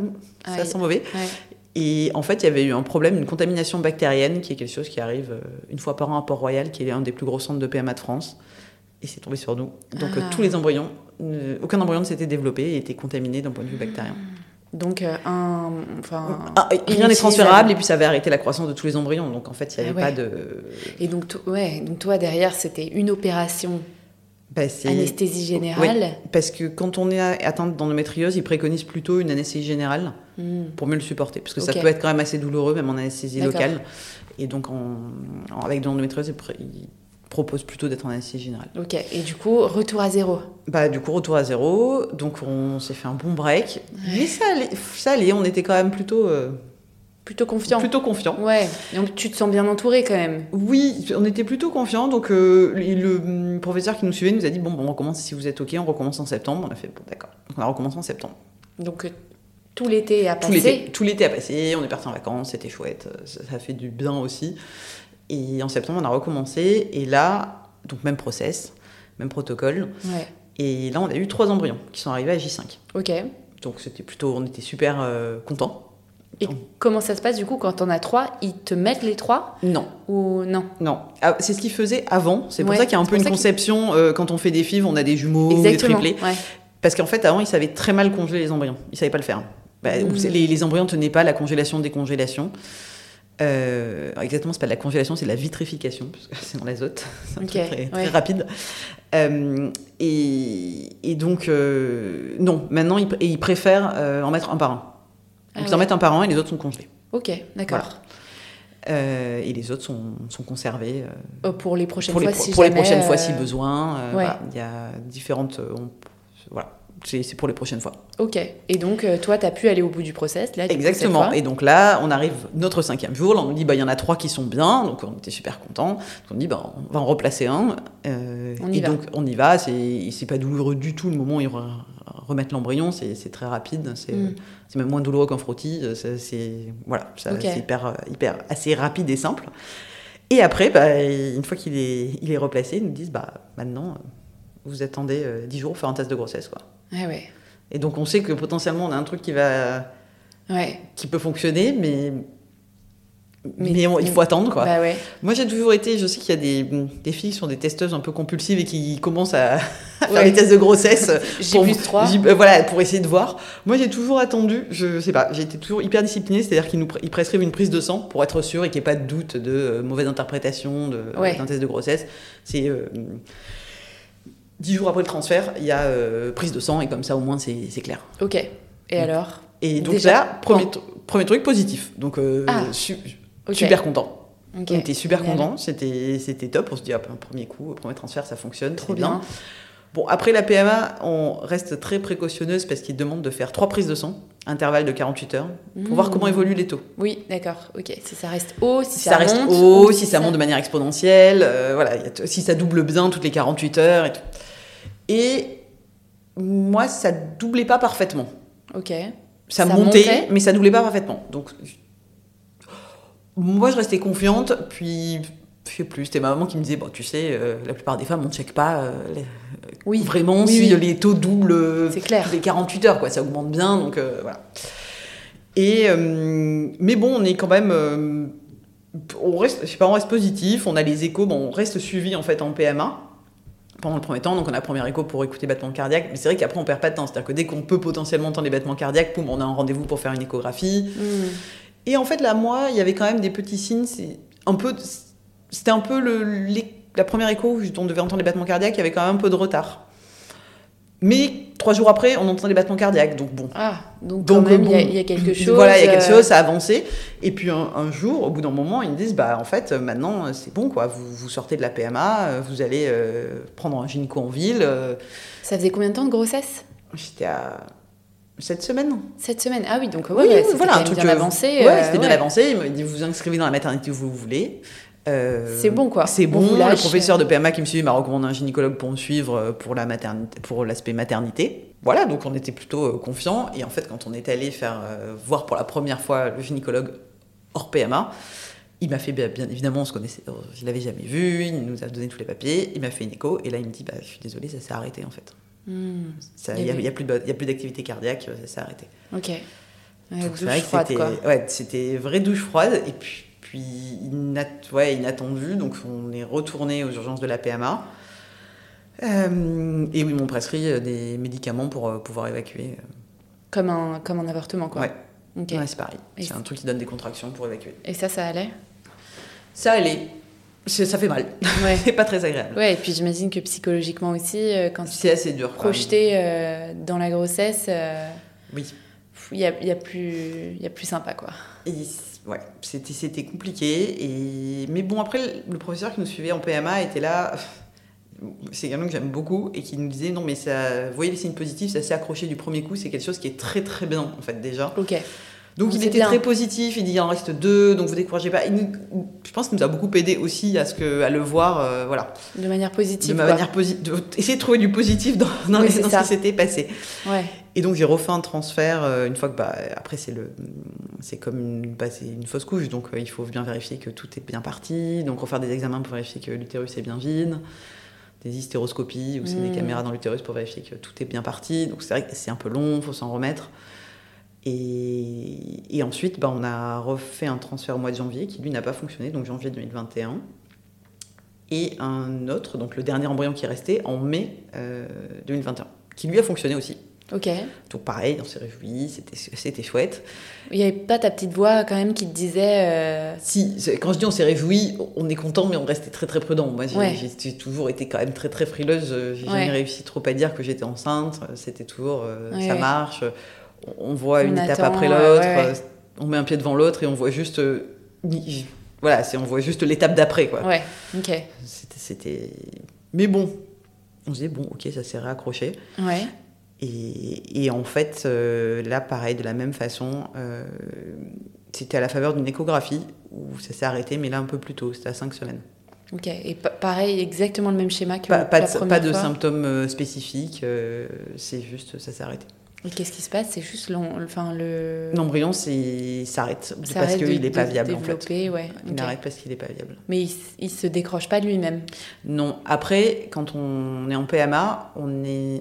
ça sent mauvais. Ouais. Et en fait, il y avait eu un problème, une contamination bactérienne, qui est quelque chose qui arrive euh, une fois par an à Port-Royal, qui est un des plus gros centres de PMA de France. Et c'est tombé sur nous. Donc Ah. euh, tous les embryons, euh, aucun embryon ne s'était développé et était contaminé d'un point de vue bactérien. Donc, euh, un. Enfin. Ah, rien n'est transférable et puis ça avait arrêté la croissance de tous les embryons. Donc en fait, il n'y Ah avait ouais. pas de. Et donc, ouais, donc toi, derrière, c'était une opération Anesthésie générale. Parce que quand on est atteinte d'endométriose, ils préconisent plutôt une anesthésie générale Hmm. pour mieux le supporter. Parce que ça peut être quand même assez douloureux, même en anesthésie locale. Et donc, en, en- avec de l'endométriose, ils propose plutôt d'être en anesthésie générale. Ok, et du coup, retour à zéro Bah, du coup, retour à zéro. Donc, on s'est fait un bon break. Mais ça allait, ça allait, on était quand même plutôt. euh, Plutôt confiant plutôt confiant. Ouais, donc tu te sens bien entouré quand même. Oui, on était plutôt confiants. Donc, euh, le, hum, professeur qui nous suivait nous a dit Bon, bon, on recommence, si vous êtes OK, on recommence en septembre. On a fait Bon, d'accord. On a recommencé en septembre. Donc euh, tout l'été a passé. tout l'été a passé, on est parti en vacances, c'était chouette, ça, ça fait du bien aussi. Et en septembre, on a recommencé, et là, donc même process, même protocole. Ouais, Et là, on a eu trois embryons qui sont arrivés à J5. ok. Donc c'était plutôt, on était super euh, contents. Et comment ça se passe du coup quand on a trois Ils te mettent les trois Non, ou non non. Ah, c'est ce qu'ils faisaient avant. C'est pour Ouais, ça qu'il y a un peu une conception euh, quand on fait des FIV, on a des jumeaux, des Exactement. triplés. ouais. Parce qu'en fait, avant, ils savaient très mal congeler les embryons. Ils savaient pas le faire. Bah, c'est- les, les embryons tenaient pas la congélation, décongélation. Euh, alors exactement, c'est pas de la congélation, c'est de la vitrification, parce que c'est dans l'azote. C'est un truc très, très ouais. rapide. Euh, et, et donc, euh, non, maintenant, ils, pr- et ils préfèrent euh, en mettre un par un. Ah Donc, ils ouais. en mettent un par un et les autres sont congelés. Ok, d'accord. Euh, et les autres sont, sont conservés euh, Euh, Pour les prochaines pour, les, fois, pro- si pour les prochaines fois euh, si besoin. Ouais. voilà, Il y a différentes. on- voilà, c'est pour les prochaines fois. Ok. Et donc, toi, tu as pu aller au bout du process, là, Exactement. Et donc là, on arrive notre cinquième jour. Là, on nous dit, bah, il y en a trois qui sont bien. Donc, on était super contents. Donc, on dit, bah, on va en replacer un. On y et va. donc, on y va. C'est pas douloureux du tout le moment où ils re- remettent l'embryon. C'est c'est très rapide. C'est Mm. C'est même moins douloureux qu'un frottis. C'est- C'est voilà, Ok. c'est hyper, hyper, assez rapide et simple. Et après, bah, une fois qu'il est, il est replacé, ils nous disent, bah, maintenant, euh, vous attendez euh, 10 jours pour faire un test de grossesse. Quoi. Ouais. Et donc, on sait que potentiellement, on a un truc qui va Ouais. qui peut fonctionner, mais, mais, Mais- on- il faut attendre. Quoi. Bah ouais. Moi, j'ai toujours été, je sais qu'il y a des, des filles qui sont des testeuses un peu compulsives et qui commencent à, à faire Ouais. des tests de grossesse. Pour- plus 3. J- euh, voilà, pour essayer de voir. Moi, j'ai toujours attendu, je sais pas, j'ai été toujours hyper disciplinée, c'est-à-dire qu'ils nous ils prescrivent une prise de sang pour être sûr et qu'il n'y ait pas de doute de euh, mauvaise interprétation Ouais. d'un test de grossesse. C'est. euh, Dix jours après le transfert, il y a euh, prise de sang et comme ça au moins c'est clair. Ok. Et alors? Et donc Déjà, là, premier, premier truc positif. Donc euh, Ah, su- Super content. On était super content, c'était c'était top. On se dit ah, un premier coup, premier transfert, ça fonctionne, Trop bien. bien. Bon après la PMA, on reste très précautionneuse parce qu'ils demandent de faire trois prises de sang, intervalle de 48 heures, pour voir Mmh. comment évoluent les taux. Oui, d'accord. Ok. Si ça reste haut, si, Si ça, reste monte, haut, si ça monte de manière exponentielle, euh, voilà, si ça double bien toutes les 48 heures et tout. Et moi, ça doublait pas parfaitement. Ok. ça, Ça montait, montait? mais ça doublait pas parfaitement. Donc, moi, je restais confiante. Puis, je sais plus, c'était ma maman qui me disait Bon, tu sais, euh, la plupart des femmes, on ne check pas euh, les- Oui. vraiment Oui, si oui. les taux doublent euh, clair. les 48 heures, quoi. Ça augmente bien, donc euh, voilà. Et, euh, mais bon, on est quand même. euh, on reste, je sais pas, on reste positif, on a les échos, bon, on reste suivi en fait en PMA pendant le premier temps, donc on a la première écho pour écouter battements cardiaques, mais c'est vrai qu'après on perd pas de temps, c'est-à-dire que dès qu'on peut potentiellement entendre les battements cardiaques, poum, on a un rendez-vous pour faire une échographie. Hmm. Et en fait là, moi, il y avait quand même des petits signes, c'est un peu, c'était un peu le, la première écho où on devait entendre les battements cardiaques, il y avait quand même un peu de retard. Mais trois jours après, on entend les battements cardiaques, donc bon. Ah, donc, Donc, quand même, il y a- bon, il y, a quelque chose. Voilà, il y a quelque euh, chose, ça a avancé. Et puis un, un jour, au bout d'un moment, ils me disent bah en fait maintenant euh, c'est bon quoi, vous, vous sortez de la PMA, euh, vous allez euh, prendre un gynéco en ville. euh. Ça faisait combien de temps de grossesse? J'étais à cette semaine. Cette semaine. Ah oui, donc ouais, Oui, ouais, oui, c'était voilà, un truc bien avancé. Ouais, euh, c'était bien avancé. Il m'a dit vous vous inscrivez dans la maternité où vous voulez. Euh, C'est bon, quoi. C'est On bon. Le professeur de PMA qui me suivait m'a recommandé un gynécologue pour me suivre euh, pour la maternité, pour l'aspect maternité. Voilà, donc on était plutôt confiants. Et en fait, quand on est allé faire euh, voir pour la première fois le gynécologue hors PMA, il m'a fait bien, bien évidemment, on se connaissait, je l'avais jamais vu. Il nous a donné tous les papiers. Il m'a fait une écho et là il me dit bah je suis désolé, ça s'est arrêté en fait. Hmm, Il y Il y a, avait- plus a d'activité cardiaque, euh, ça s'est arrêté. Ok. Ouais, Donc, douche c'est vrai que froide, c'était quoi. ouais, c'était vraie douche froide et puis, puis inat- ouais, inattendu. Donc on est retourné aux urgences de la PMA. Euh, et ils m'ont prescrit euh, des médicaments pour pouvoir évacuer. Comme un, comme un avortement, quoi. Ouais. C'est pareil. Et C'est un truc qui donne des contractions pour évacuer. Et ça, ça allait? Ça allait. Ça fait mal. Ouais. c'est pas très agréable. Ouais, et puis j'imagine que psychologiquement aussi, euh, quand tu C'est assez dur. projeté euh, dans la grossesse, euh, Oui. il y a, y a, plus, y a plus sympa, quoi. Et, ouais, c'était compliqué. Et... Mais bon, après, le professeur qui nous suivait en PMA était là. C'est quelqu'un que j'aime beaucoup et qui nous disait non, mais ça, vous voyez les signes positifs, ça s'est accroché du premier coup, c'est quelque chose qui est très très bien en fait déjà. Ok. Donc il était très positif, il dit il en reste deux, donc vous découragez pas. je pense qu'il nous a beaucoup aidé aussi à, ce que, à le voir, euh, voilà. De manière positive. De manière positive, essayer de trouver du positif dans, dans, ce qui s'était passé. Ouais. Et donc j'ai refait un transfert euh, une fois que bah, après c'est le c'est comme une, bah, une fausse couche, donc euh, il faut bien vérifier que tout est bien parti, donc refaire des examens pour vérifier que l'utérus est bien vide des hystéroscopies ou c'est des mmh. caméras dans l'utérus pour vérifier que tout est bien parti. Donc c'est vrai que c'est un peu long, il faut s'en remettre. Et, ensuite, bah, on a refait un transfert au mois de janvier qui, lui, n'a pas fonctionné, donc janvier 2021. Et un autre, donc le dernier embryon qui est resté, en mai 2021, euh, qui lui a fonctionné aussi. Ok. Donc pareil, on s'est réjouis, c'était chouette. Il n'y avait pas ta petite voix quand même qui te disait... Euh, si, quand je dis on s'est réjouis, on est content, mais on restait très très prudent. Moi, j'ai toujours été quand même très très frileuse. J'ai jamais réussi trop à dire que j'étais enceinte. C'était toujours, euh, ça marche on voit une étape après l'autre, euh, on met un pied devant l'autre et on voit juste. Euh, voilà, on voit juste l'étape d'après, quoi. Ouais, ok. C'était. Mais bon, on se dit, bon, ok, ça s'est réaccroché. Ouais. Et, en fait, euh, là, pareil, de la même façon, c'était à la faveur d'une échographie où ça s'est arrêté, mais là un peu plus tôt, c'était à 5 semaines. Ok, et pareil, exactement le même schéma que pas, pas de, Pas de symptômes spécifiques, c'est juste, ça s'est arrêté. Et qu'est-ce qui se passe? C'est juste enfin, le. L'embryon s'arrête parce qu'il n'est pas viable en fait. Ouais. Il arrête parce qu'il n'est pas viable. Mais il, ne se décroche pas lui-même? Non. Après, quand on est en PMA, on est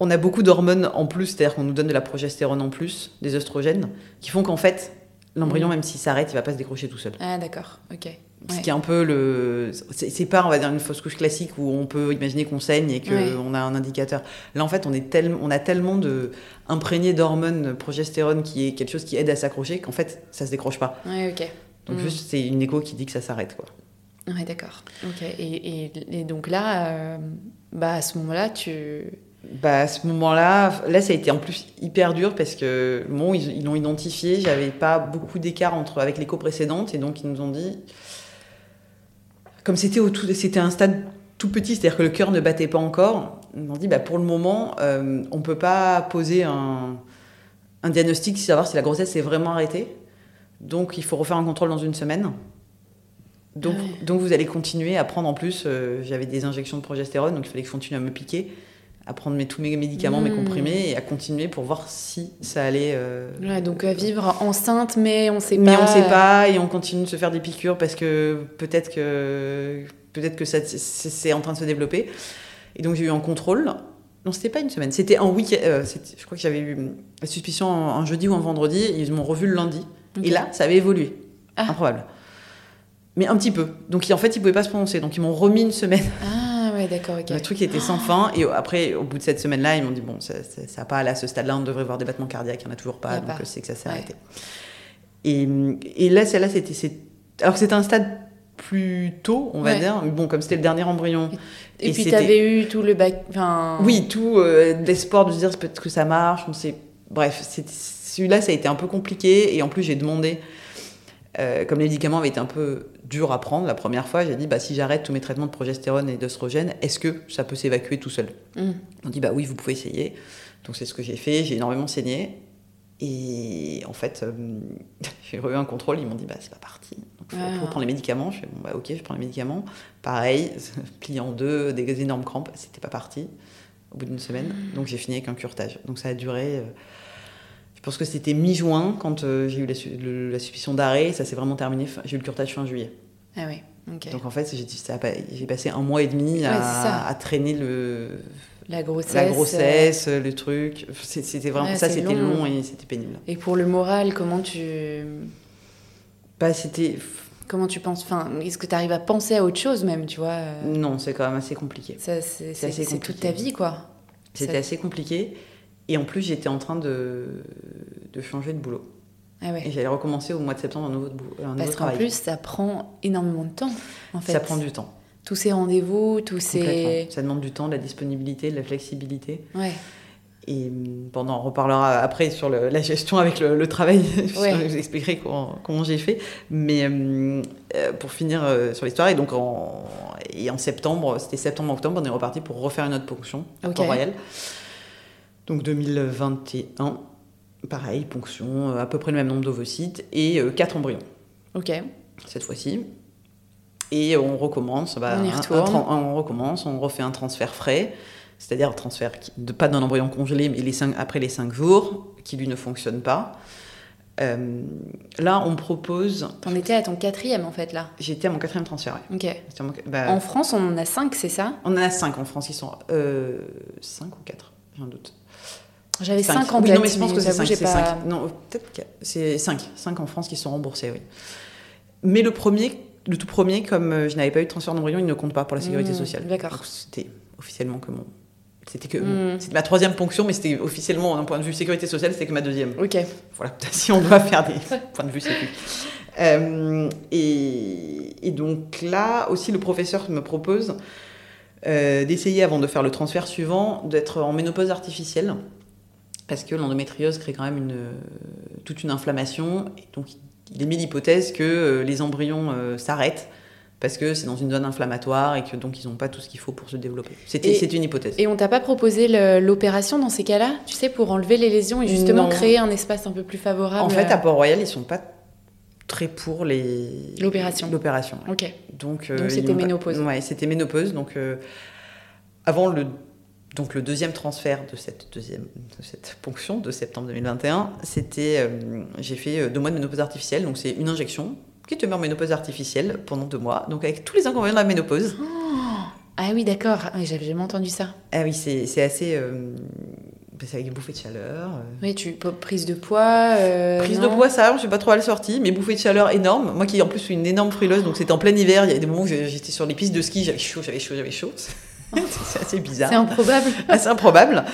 on a beaucoup d'hormones en plus, c'est-à-dire qu'on nous donne de la progestérone en plus, des oestrogènes, qui font qu'en fait, l'embryon, mm. même s'il s'arrête, il va pas se décrocher tout seul. Ah d'accord, ok. Ce qui est un peu le. C'est pas, on va dire, une fausse couche classique où on peut imaginer qu'on saigne et qu'on a un indicateur. Là, en fait, on, est tel... on a tellement de imprégné d'hormones progestérone qui est quelque chose qui aide à s'accrocher qu'en fait, ça se décroche pas. Ouais, ok. Donc, mm. juste, c'est une écho qui dit que ça s'arrête, quoi. Ouais, d'accord. Ok. Et, et, donc là, euh, bah, à ce moment-là, tu. Bah, à ce moment-là, là, ça a été en plus hyper dur parce que, bon, ils l'ont identifié, j'avais pas beaucoup d'écart entre avec l'écho précédente et donc ils nous ont dit comme c'était c'était un stade tout petit, c'est-à-dire que le cœur ne battait pas encore, on dit bah, pour le moment, euh, on ne peut pas poser un, un diagnostic, savoir si la grossesse est vraiment arrêtée. Donc il faut refaire un contrôle dans une semaine. Donc, ah donc vous allez continuer à prendre en plus, euh, j'avais des injections de progestérone, donc il fallait que je continue à me piquer à prendre mes, tous mes médicaments, mes hmm. comprimés, et à continuer pour voir si ça allait. Euh, ouais, donc à vivre enceinte, mais on sait pas. Mais on sait pas, et on continue de se faire des piqûres parce que peut-être que peut-être que ça c'est en train de se développer. Et donc j'ai eu un contrôle. Non, c'était pas une semaine, c'était un week-end. Euh, je crois que j'avais eu la suspicion un, jeudi ou un vendredi, et ils m'ont revu le lundi. Et là, ça avait évolué. Ah. Improbable. Mais un petit peu. Donc en fait, ils pouvaient pas se prononcer. Donc ils m'ont remis une semaine. Ah d'accord, Le truc était sans fin. Et après, au bout de cette semaine-là, ils m'ont dit bon, ça n'a pas à ce stade-là, on devrait voir des battements cardiaques, il n'y en a toujours pas, donc c'est que ça s'est arrêté. Et, et, là, celle-là, c'était. Alors que c'était un stade plus tôt, on va dire. Mais bon, comme c'était le dernier embryon. Et, puis, tu avais eu tout le bac. Enfin... Oui, tout euh, l'espoir de se dire peut-être que ça marche. On sait... Bref, celui-là, ça a été un peu compliqué. Et en plus, j'ai demandé, euh, comme les médicaments avaient été un peu dur à prendre la première fois. J'ai dit, bah, si j'arrête tous mes traitements de progestérone et d'oestrogène, est-ce que ça peut s'évacuer tout seul? Mm. On dit, bah oui, vous pouvez essayer. Donc c'est ce que j'ai fait. J'ai énormément saigné. Et en fait, euh, j'ai eu un contrôle. Ils m'ont dit, bah c'est pas parti. Donc il faut, ah. prendre les médicaments. Je fais, bon, bah ok, je prends les médicaments. Pareil, plié en deux, des énormes crampes. C'était pas parti au bout d'une semaine. Mm. Donc j'ai fini avec un curtage. Donc ça a duré. Euh, pense que c'était mi-juin quand euh, j'ai eu la, la suspicion d'arrêt. Ça s'est vraiment terminé. J'ai eu le curtage fin juillet. Ah oui. Donc en fait, j'ai passé un mois et demi à, traîner le, la grossesse, la grossesse le truc. C'était vraiment ça, c'était long. et c'était pénible. Et pour le moral, comment tu. Bah, c'était. Comment tu penses enfin, Est-ce que tu arrives à penser à autre chose même, tu vois euh? Non, c'est quand même assez compliqué. C'est toute ta vie, quoi. C'était assez compliqué. Et en plus, j'étais en train de, de changer de boulot. Ah et j'allais recommencer au mois de septembre un nouveau, un Parce qu'en plus, ça prend énormément de temps, en fait. Ça prend du temps. Tous ces rendez-vous, tous ces... Ça demande du temps, de la disponibilité, de la flexibilité. Ouais. Et hum, pendant, on reparlera après sur le- la gestion avec le, le travail. Ouais. je vous expliquerai comment, comment j'ai fait. Mais hum, euh, pour finir euh, sur l'histoire, et donc en, et en septembre, c'était septembre-octobre, on est reparti pour refaire une autre ponction à Ok. Donc 2021, pareil, ponction, euh, à peu près le même nombre d'ovocytes et 4 embryons Ok. cette fois-ci. Et on recommence. bah, On y un- on recommence, on refait un transfert frais, c'est-à-dire un transfert de, pas d'un embryon congelé, mais les cinq, après les 5 jours, qui lui ne fonctionne pas. Euh, là, on propose. T'en étais à ton quatrième en fait là. J'étais à mon quatrième transfert. ouais. Ok. Mon- bah, En France, on en a cinq, c'est ça? On en a 5 en France qui sont. Euh, 5 ou 4 J'ai un doute. J'avais Cinq. cinq en Oui, tête. non, mais je pense que c'est j'avoue, 5. j'ai C'est pas- cinq. Non, peut-être que c'est 5. 5 en France qui sont remboursés, oui. Mais le premier, le tout premier, comme euh, je n'avais pas eu de transfert d'embryon, il ne compte pas pour la sécurité Mmh, sociale. d'accord. C'était officiellement que mon. C'était que Mmh. c'était ma troisième ponction, mais c'était officiellement d'un point de vue sécurité sociale, c'était que ma deuxième. Ok. Voilà, si on doit faire des points de vue sécu. Euh, et, et donc là aussi, le professeur me propose euh, d'essayer, avant de faire le transfert suivant, d'être en ménopause artificielle. Parce que l'endométriose crée quand même une, toute une inflammation. Et donc, il émet l'hypothèse que euh, les embryons euh, s'arrêtent parce que c'est dans une zone inflammatoire et que donc ils n'ont pas tout ce qu'il faut pour se développer. C'est une hypothèse. Et on t'a pas proposé l'opération dans ces cas-là Tu sais, pour enlever les lésions et justement Non. créer un espace un peu plus favorable En fait, à Port-Royal, ils sont pas très pour les... L'opération. L'opération. Ok. Donc, euh, c'était m'ont pas- ménopause. Ouais, c'était ménopause. Donc, euh, avant le, donc, le deuxième transfert de cette, deuxième, de cette ponction de septembre 2021, c'était, euh, j'ai fait euh, deux mois de ménopause artificielle. Donc, c'est une injection qui te met en ménopause artificielle pendant deux mois. Donc, avec tous les inconvénients de la ménopause. Ah oui, d'accord. Ah, J'avais jamais entendu ça. Ah oui, c'est assez. euh, c'est avec des bouffées de chaleur. Oui, tu prise de poids. euh, Prise de poids, ça, je suis pas trop à la sortie, mais bouffées de chaleur énormes. Moi qui en plus suis une énorme frileuse, donc c'était en plein hiver, il y a des moments où j'étais sur les pistes de ski, j'avais chaud, j'avais chaud, j'avais chaud. c'est assez bizarre. C'est improbable. assez improbable.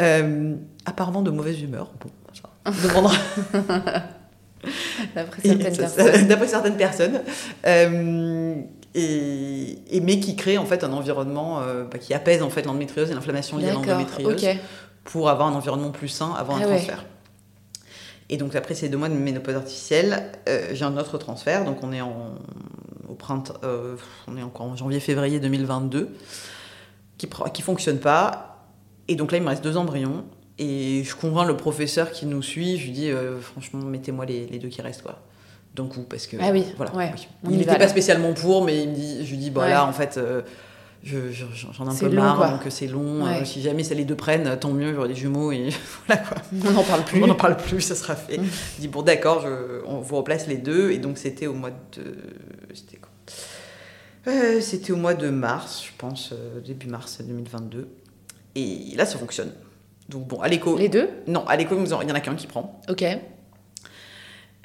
Euh, apparemment de mauvaise humeur. Bon, ça D'après certaines d'après certaines personnes. Euh, et, et- mais qui crée en fait un environnement euh, bah, qui apaise en fait l'endométriose et l'inflammation liée à l'endométriose pour avoir un environnement plus sain avant un Ah ouais. transfert. Et donc après ces deux mois de ménopause artificielle, euh, j'ai un autre transfert. Donc on est en au euh, on est encore en janvier-février 2022, qui qui fonctionne pas. Et donc là il me reste deux embryons. Et je convainc le professeur qui nous suit. Je lui dis euh, franchement mettez-moi les, les deux qui restent quoi. D'un coup parce que Ah oui, voilà. ouais, Il n'était pas là. spécialement pour, mais il me dit, je lui dis bah Ouais. là en fait. euh, je- je- j'en ai un peu long, marre, quoi. donc c'est long. Ouais. euh, si jamais ça les deux prennent, tant mieux, j'aurai des jumeaux et voilà quoi. On n'en parle plus. On n'en parle plus, ça sera fait. Mm. Je dis bon d'accord, on vous replace les deux et donc c'était au mois de Euh, C'était au mois de mars, je pense, euh, début mars 2022. Et là, ça fonctionne. Donc bon, à l'écho, Les deux? Non, à l'écho, il y en a qu'un qui prend. Ok.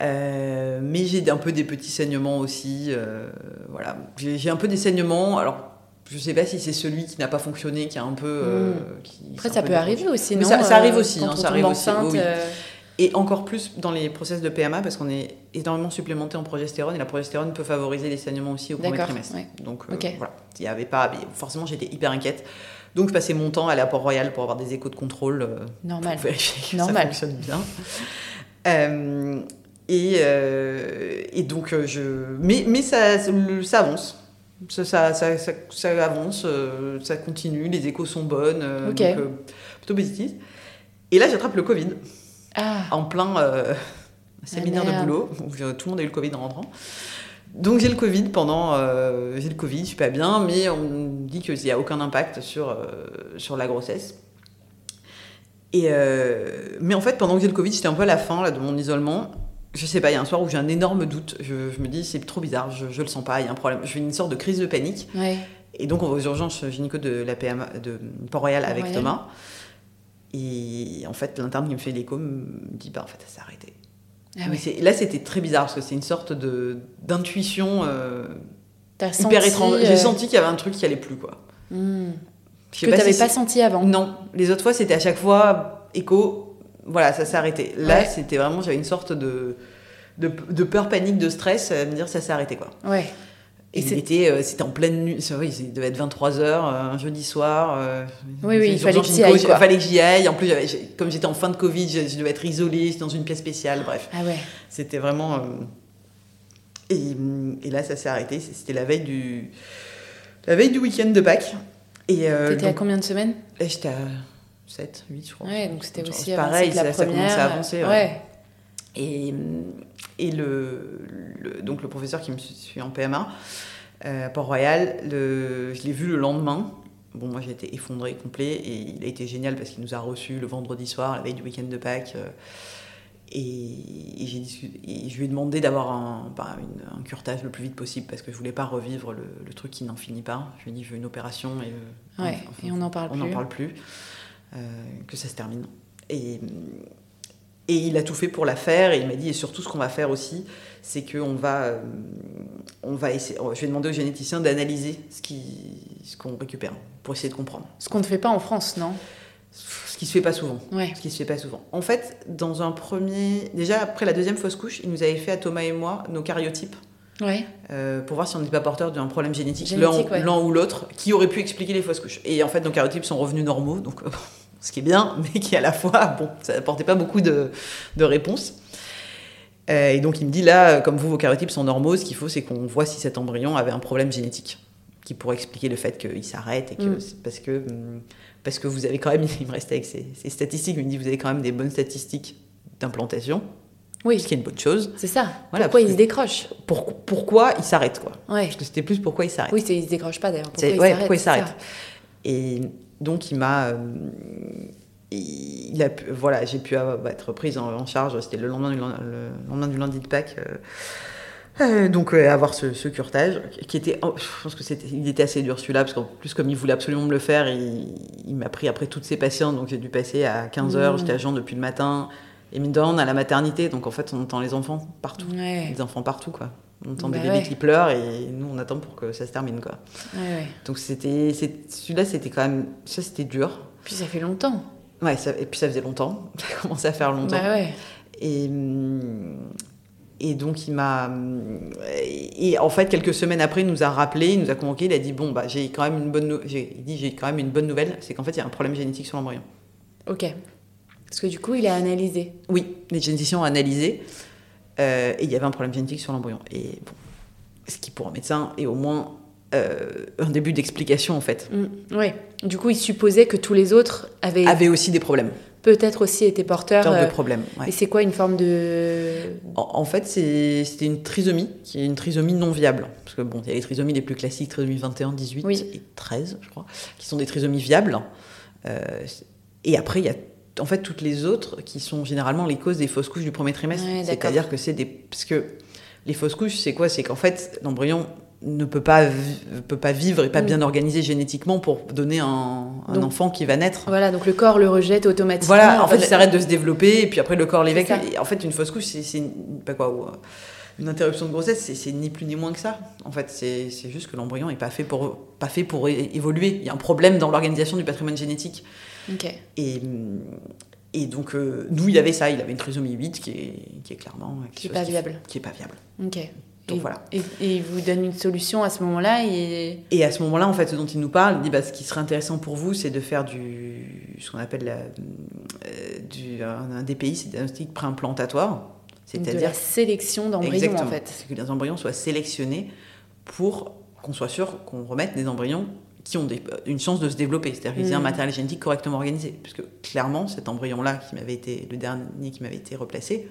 Euh, mais j'ai un peu des petits saignements aussi. euh, voilà, j'ai un peu des saignements. Alors, je sais pas si c'est celui qui n'a pas fonctionné, qui a un peu. euh, qui- Après, ça peut arriver aussi, Mais non ça- ça arrive aussi, quand hein, on ça tombe arrive aussi, enceinte, oui, oui. Et encore plus dans les process de PMA parce qu'on est énormément supplémenté en progestérone et la progestérone peut favoriser les saignements aussi au premier trimestre. ouais. Donc euh, voilà, il y avait pas. forcément, j'étais hyper inquiète. Donc je passais mon temps à aller à Port-Royal pour avoir des échos de contrôle. euh, Normal. pour vérifier que Normal. ça fonctionne bien. Euh, et, et donc, je... mais, mais ça, avance. Ça, ça, ça, avance, ça continue, les échos sont bonnes, donc, plutôt positif. Et là, j'attrape le Covid Ah, en plein euh, séminaire de boulot, où tout le monde a eu le Covid en rentrant. Donc j'ai le Covid pendant, euh, j'ai le Covid, je suis pas bien, mais on me dit qu'il n'y a aucun impact sur, euh, sur la grossesse. Et euh, mais en fait, pendant que j'ai le Covid, j'étais un peu à la fin là, de mon isolement. Je sais pas, il y a un soir où j'ai un énorme doute. Je, je me dis, c'est trop bizarre, je, je le sens pas, il y a un problème. Je fais une sorte de crise de panique. ouais. Et donc, on va aux urgences gynéco de la PMA de Port-Royal avec. Thomas. Et en fait, l'interne qui me fait l'écho me dit, bah en fait, ça s'est arrêté. Ah Mais là, c'était très bizarre parce que c'est une sorte de d'intuition euh, hyper senti, étrange. euh, J'ai senti qu'il y avait un truc qui allait plus, quoi. hmm, que t'avais si pas senti avant. Non, les autres fois, c'était à chaque fois écho. Voilà, ça s'est arrêté. Là, Ouais. c'était vraiment, j'avais une sorte de, de, de peur, panique, de stress, à me dire ça s'est arrêté, quoi. Ouais. Et, c'était, euh, c'était en pleine nuit, oui, il devait être 23h, euh, un jeudi soir. Euh, oui, oui, il fallait que j'y aille. Il fallait que j'y aille. En plus, comme j'étais en fin de Covid, je, devais être isolée, dans une pièce spéciale, bref. Ah ouais. C'était vraiment. Et, et, là, ça s'est arrêté. C'était la veille du, la veille du week-end de Pâques. Et T'étais à combien de semaines? J'étais à 7, 8, je crois. Ouais, donc c'était aussi pareil, que la ça, première. ça à avancer. Ouais. Et, et le, donc le professeur qui me suit en PMA euh, à Port-Royal, je l'ai vu le lendemain. Bon, moi j'étais effondré complet et il a été génial parce qu'il nous a reçus le vendredi soir, la veille du week-end de Pâques. Euh, et, et, je lui ai demandé d'avoir un, bah, un, curtage le plus vite possible parce que je voulais pas revivre le, truc qui n'en finit pas. Je lui ai dit je veux une opération et, ouais, et on n'en parle on plus. parle plus. Euh, que ça se termine. Et, et il a tout fait pour la faire. Et il m'a dit, et surtout ce qu'on va faire aussi, c'est qu'on va, euh, on va essayer, je vais demander aux généticiens d'analyser ce ce qu'on récupère pour essayer de comprendre. Ce qu'on ne fait pas en France, non? Ce qui se fait pas souvent. Ouais. Ce qui se fait pas souvent. En fait, dans un premier, déjà après la deuxième fausse couche, il nous avait fait à Thomas et moi nos cariotypes. Ouais. Euh, pour voir si on n'était pas porteur d'un problème génétique, l'un ou l'autre, qui aurait pu expliquer les fausses couches. Et en fait, nos cariotypes sont revenus normaux, donc ce qui est bien, mais qui à la fois, bon, ça n'apportait pas beaucoup de, de réponses. Euh, et donc il me dit là, comme vous, vos cariotypes sont normaux, ce qu'il faut, c'est qu'on voit si cet embryon avait un problème génétique qui pourrait expliquer le fait qu'il s'arrête et que mm. parce que hum, parce que vous avez quand même, il me restait avec ces, statistiques, il me dit vous avez quand même des bonnes statistiques d'implantation. Oui. Ce qui est une bonne chose. C'est ça. pourquoi il se décroche Pourquoi il s'arrête quoi ouais. Parce que c'était plus pourquoi il s'arrête. Oui, il se décroche pas d'ailleurs. Pourquoi, ouais, pourquoi il s'arrête Et donc il m'a euh, il a voilà j'ai pu être prise en, charge c'était le lendemain du, le lendemain du lundi de Pâques euh, euh, donc avoir ce, ce, curtage qui était oh, je pense que c'était il était assez dur celui-là parce qu'en plus comme il voulait absolument me le faire il, m'a pris après toutes ses patientes donc j'ai dû passer à 15 heures mmh. j'étais à Jean depuis le matin. Et mine de on à la maternité donc en fait on entend les enfants partout. Les enfants partout quoi on entend des bah bébés qui pleurent et nous on attend pour que ça se termine quoi. Donc c'était celui-là c'était quand même ça c'était dur. Puis ça fait longtemps. Ouais, et puis ça faisait longtemps. Ça a commencé à faire longtemps. Bah ouais. Et et donc il m'a et en fait quelques semaines après il nous a rappelé, il nous a convoqué, il a dit bon bah j'ai quand même une bonne j'ai dit j'ai quand même une bonne nouvelle, c'est qu'en fait il y a un problème génétique sur l'embryon. OK. Parce que du coup, il a analysé. Oui, les généticiens ont analysé. Euh, et il y avait un problème génétique sur l'embryon. Et bon, ce qui pour un médecin est au moins euh, un début d'explication en fait. Mm, oui. Du coup, il supposait que tous les autres avaient avaient aussi des problèmes. Peut-être aussi été porteurs. de euh, problèmes. Et c'est quoi une forme de En, fait, c'était une trisomie qui est une trisomie non viable. Parce que bon, il y a les trisomies les plus classiques, trisomie 21, 18 et 13, je crois, qui sont des trisomies viables. et après, il y a en fait toutes les autres qui sont généralement les causes des fausses couches du premier trimestre. C'est-à-dire que c'est des parce que les fausses couches, c'est quoi? C'est qu'en fait l'embryon ne peut pas peut pas vivre et pas mm. bien organisé génétiquement pour donner un, enfant qui va naître. Voilà, donc le corps le rejette automatiquement. Voilà, en fait, il s'arrête de se développer et puis après le corps l'évacue. En fait, une fausse couche, c'est pas quoi euh, une interruption de grossesse, c'est ni plus ni moins que ça. En fait, c'est juste que l'embryon n'est pas fait pour pas fait pour évoluer. Il y a un problème dans l'organisation du patrimoine génétique. Et, et donc, euh, nous, il avait ça, il avait une trisomie 8 qui est, qui est clairement. Qui n'est pas viable. Qui est pas viable. Ok. Donc et, voilà. Et, il vous donne une solution à ce moment-là et... et à ce moment-là, en fait, ce dont il nous parle, il dit bah, ce qui serait intéressant pour vous, c'est de faire du. ce qu'on appelle la, euh, du, un, DPI, c'est diagnostic préimplantatoire. C'est-à-dire. la sélection d'embryons, en fait. C'est que les embryons soient sélectionnés pour qu'on soit sûr qu'on remette des embryons qui ont une chance de se développer, c'est-à-dire qu'ils aient un mm. matériel génétique correctement organisé. Puisque clairement, cet embryon-là, qui m'avait été le dernier qui m'avait été replacé,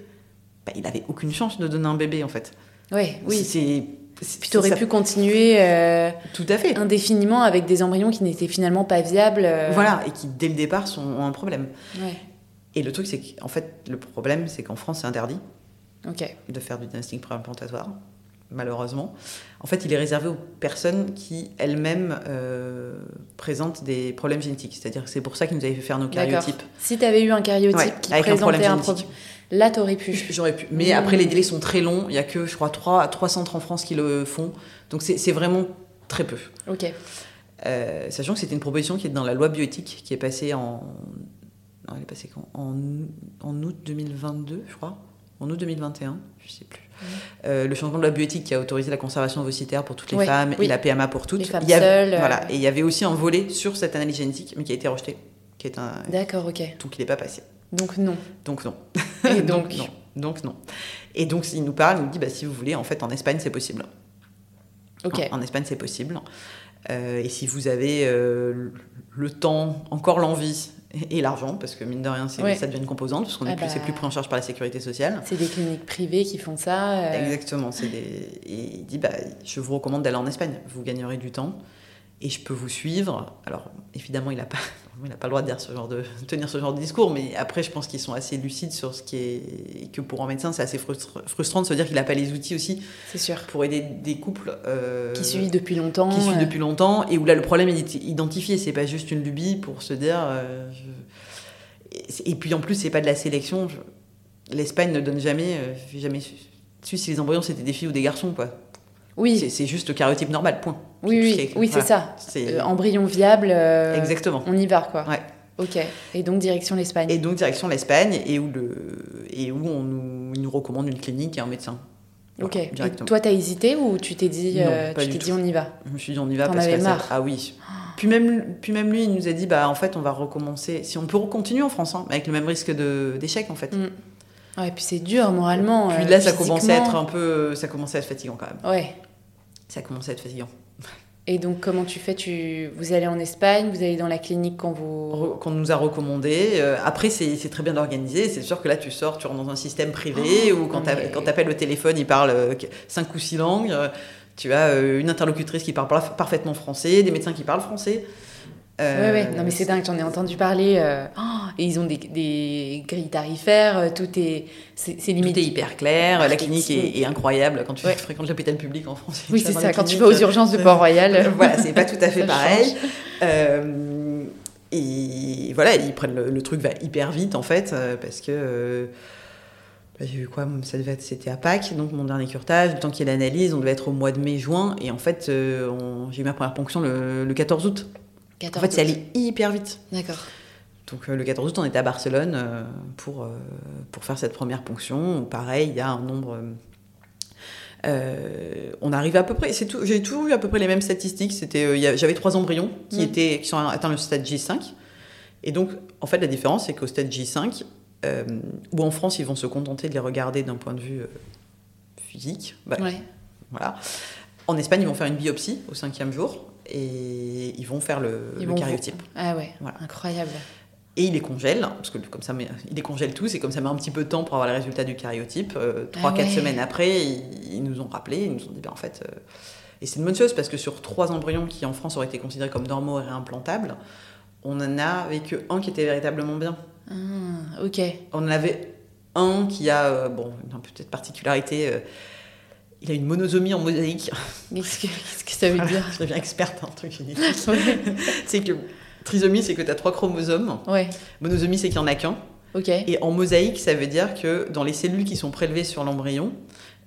bah, il n'avait aucune chance de donner un bébé en fait. Ouais, oui, c'est. Puis tu aurais pu continuer euh, Tout à fait. indéfiniment avec des embryons qui n'étaient finalement pas viables. Euh. Voilà, et qui dès le départ sont, ont un problème. Ouais. Et le truc, c'est qu'en fait, le problème, c'est qu'en France, c'est interdit de faire du diagnostic préimplantatoire malheureusement. En fait, il est réservé aux personnes qui elles-mêmes euh, présentent des problèmes génétiques. C'est-à-dire que c'est pour ça qu'ils nous avaient fait faire nos cariotypes. Si tu avais eu un cariotype qui présentait un problème, là, tu aurais pu. J'aurais pu. Mais après, les délais sont très longs. Il n'y a que, je crois, 3, 3 centres en France qui le font. Donc, c'est vraiment très peu. Ok. Euh, sachant que c'était une proposition qui est dans la loi bioéthique, qui est passée en. Non, elle est passée quand? En, en août 2022, je crois. En août 2021, je sais plus. Euh, le changement de la bioéthique qui a autorisé la conservation ovocytaire pour toutes les femmes oui. et la PMA pour toutes. Les femmes il y avait, seules, euh. Voilà, et il y avait aussi un volet sur cette analyse génétique, mais qui a été rejeté, qui est un, D'accord, ok. donc il n'est pas passé. Donc non. Donc non. Et donc, non. Donc non. Et donc il nous parle, il nous dit bah, si vous voulez, en fait en Espagne c'est possible. Ok. En, en Espagne c'est possible. Euh, et si vous avez euh, le temps, encore l'envie et, l'argent, parce que mine de rien Ouais. ça devient une composante, parce qu'on Ah bah. c'est plus pris en charge par la sécurité sociale. C'est des cliniques privées qui font ça. euh, Exactement. C'est des... Et il dit bah, je vous recommande d'aller en Espagne. Vous gagnerez du temps et je peux vous suivre. Alors évidemment, il n'a pas, il a pas le droit de, dire ce genre de tenir ce genre de discours, mais après, je pense qu'ils sont assez lucides sur ce qui est et que pour un médecin, c'est assez frustra- frustrant de se dire qu'il n'a pas les outils aussi C'est sûr. pour aider des couples euh, Qui suivent depuis longtemps. qui suivent euh, depuis longtemps et où là le problème est identifié. C'est pas juste une lubie pour se dire. euh, je- et- puis en plus, c'est pas de la sélection. Je- L'Espagne ne donne jamais, euh, jamais su, si les embryons c'était des filles ou des garçons quoi. Oui, C'est- juste le karyotype normal, point. Oui, oui, c'est ça. C'est- Euh, embryon viable. euh, Exactement. On y va, quoi. Ouais. Ok. Et donc direction l'Espagne. Et donc direction l'Espagne et où le et où on nous, il nous recommande une clinique et un médecin. Ok. Et toi, t'as hésité ou tu t'es dit, Non, euh, tu t'es tout. dit, on y va? Je me suis dit on y va T'en parce que ça- marre. ah oui. Puis même puis même lui il nous a dit bah en fait on va recommencer si on peut continuer en France hein, avec le même risque de d'échec en fait. Mm. Ouais, puis c'est dur moralement. Puis euh, là ça commençait à être un peu ça commençait à être fatigant quand même. Ouais. Ça commençait à être fatigant. Et donc, comment tu fais? Tu... Vous allez en Espagne, vous allez dans la clinique quand vous. Qu'on nous a recommandé. Euh, après, c'est très bien organisé. C'est sûr que là, tu sors, tu rentres dans un système privé Oh, où quand mais- quand t'appelles au téléphone, il parle euh, cinq ou six langues. Euh, Tu as une interlocutrice qui parle par- parfaitement français, des médecins qui parlent français. Euh, Ouais, ouais, non mais c'est dingue, j'en ai entendu parler. euh, oh, et ils ont des, des grilles tarifaires, euh, tout est. C'est Tout limite. est hyper clair, la clinique est, est incroyable quand tu Ouais. fréquentes l'hôpital public en France. Oui, c'est ça, quand tu vas aux clinique, urgences de euh, Port-Royal. voilà, c'est pas tout à fait pareil. Euh, et voilà, ils prennent le, le truc va hyper vite en fait, euh, parce que euh, bah, j'ai eu quoi ça devait être, C'était à Pâques, donc mon dernier curtage, le temps qu'il y ait l'analyse, on devait être au mois de mai-juin, et en fait, euh, j'ai eu ma première ponction le, le 14 août. En 14 fait, c'est allé hyper vite. D'accord. Donc euh, le 14 août, on était à Barcelone euh, pour, euh, pour faire cette première ponction. Pareil, il y a un nombre. euh, on arrive à peu près. C'est tout. J'ai toujours eu à peu près les mêmes statistiques. C'était, euh, j'avais trois embryons qui Mm. étaient qui sont atteints le stade J5. Et donc, en fait, la différence, c'est qu'au stade J5, euh, où en France, ils vont se contenter de les regarder d'un point de vue physique. bah, Ouais. Voilà. En Espagne, ils vont faire une biopsie au cinquième jour et ils vont faire le, le vont. Ah ouais, Voilà. incroyable. Et il les congèle, parce que comme ça, il les congèle tous, et comme ça met un petit peu de temps pour avoir les résultats du karyotype, euh, trois, Ah quatre ouais. semaines après, ils, ils nous ont rappelé, ils nous ont dit, ben, en fait, euh, et c'est une bonne chose, parce que sur trois embryons qui en France auraient été considérés comme normaux et réimplantables, on en a avec un qui était véritablement bien. Ah, ok. On en avait un qui a, euh, bon, une petite particularité, euh, il a une monosomie en mosaïque. Qu'est-ce que, qu'est-ce que ça veut dire Je deviens experte en truc génétique. Ouais. c'est que trisomie, c'est que tu as trois chromosomes. Ouais, Monosomie, c'est qu'il n'y en a qu'un. Et en mosaïque, ça veut dire que dans les cellules qui sont prélevées sur l'embryon,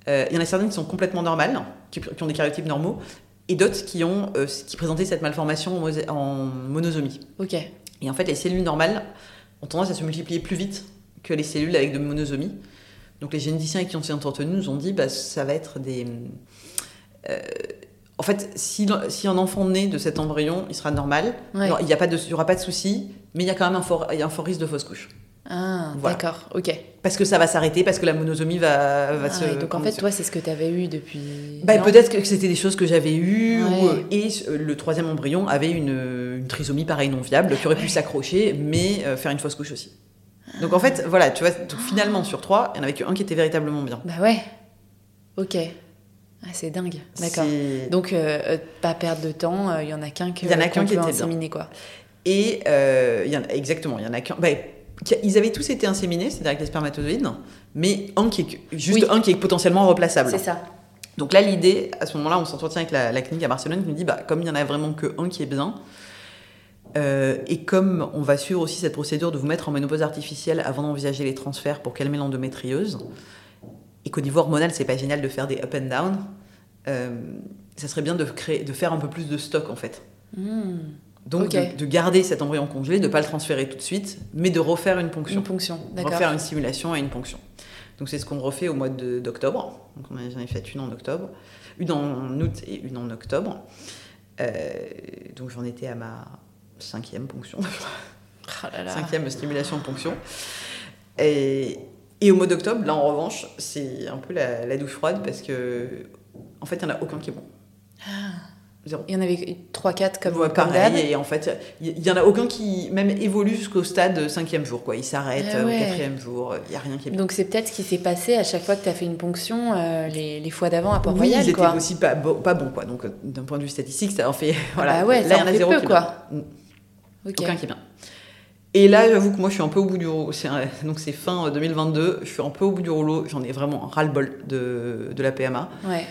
euh, il y en a certaines qui sont complètement normales, qui, qui ont des karyotypes normaux, et d'autres qui, ont, euh, qui présentaient cette malformation en, en monosomie. Et en fait, les cellules normales ont tendance à se multiplier plus vite que les cellules avec de monosomie. Donc les généticiens avec qui on s'est entretenu nous ont dit bah, ça va être des... euh, en fait, si, si un enfant naît de cet embryon, il sera normal. Ouais. Alors, il n'y aura pas de souci, mais il y a quand même un fort, il y a un fort risque de fausse couche. Ah, Voilà. d'accord, ok. Parce que ça va s'arrêter, parce que la monosomie va, va Ah, se. donc en fait, toi, c'est ce que tu avais eu depuis. Bah, peut-être que c'était des choses que j'avais eues, Ouais. et le troisième embryon avait une, une trisomie pareille non viable qui aurait pu s'accrocher, mais euh, faire une fausse couche aussi. Donc en fait, voilà, tu vois, donc, finalement sur trois, il n'y en avait qu'un qui était véritablement bien. Bah ouais. Ok. Ah, c'est dingue. D'accord. Donc, euh, euh, pas perdre de temps, euh, il y en a qu'un que Il y en a qu'on qu'un qui était bien. inséminer, quoi. Et euh, il y en a, exactement, il y en a qu'un. bah, qui- ils avaient tous été inséminés, c'est-à-dire avec les spermatozoïdes, mais un qui est juste Oui. un qui est potentiellement replaçable. C'est ça. Donc là, l'idée, à ce moment-là, on s'entretient avec la, la clinique à Barcelone qui nous dit, bah, comme il n'y en a vraiment que un qui est bien, euh, et comme on va suivre aussi cette procédure de vous mettre en ménopause artificielle avant d'envisager les transferts pour calmer l'endométriose, et qu'au niveau hormonal, c'est pas génial de faire des up and down, euh, ça serait bien de, créer, de faire un peu plus de stock en fait. Hmm. Donc de, de garder cet embryon congelé, de ne pas le transférer tout de suite, mais de refaire une ponction. Une ponction, d'accord. Refaire une simulation et une ponction. Donc c'est ce qu'on refait au mois d'octobre. Donc j'en ai fait une en octobre, une en août et une en octobre. Euh, donc j'en étais à ma cinquième ponction. Oh là là. Cinquième stimulation de ponction. Et, et au mois d'octobre, là en revanche, c'est un peu la, la douche froide parce que en fait, il n'y en a aucun qui est bon. Zéro. Il y en avait 3-4 comme, Ouais, comme pareil, et en fait, il y en a aucun qui même évolue jusqu'au stade cinquième jour, quoi. Il s'arrête Ah euh, ouais. au quatrième jour, il n'y a rien qui est bien. Donc c'est peut-être ce qui s'est passé à chaque fois que tu as fait une ponction euh, les, les fois d'avant à Oui, Port-Royal, ils étaient aussi pas, bon, pas bons, quoi. Donc, euh, d'un point de vue statistique, ça en fait. Voilà. bah ouais, là, il y en a zéro peu, qui quoi. Ok. Aucun qui est bien. Et là, j'avoue que moi, je suis un peu au bout du rouleau. Donc, c'est fin euh, 2022. Je suis un peu au bout du rouleau. J'en ai vraiment ras-le-bol de, de la PMA. Ouais.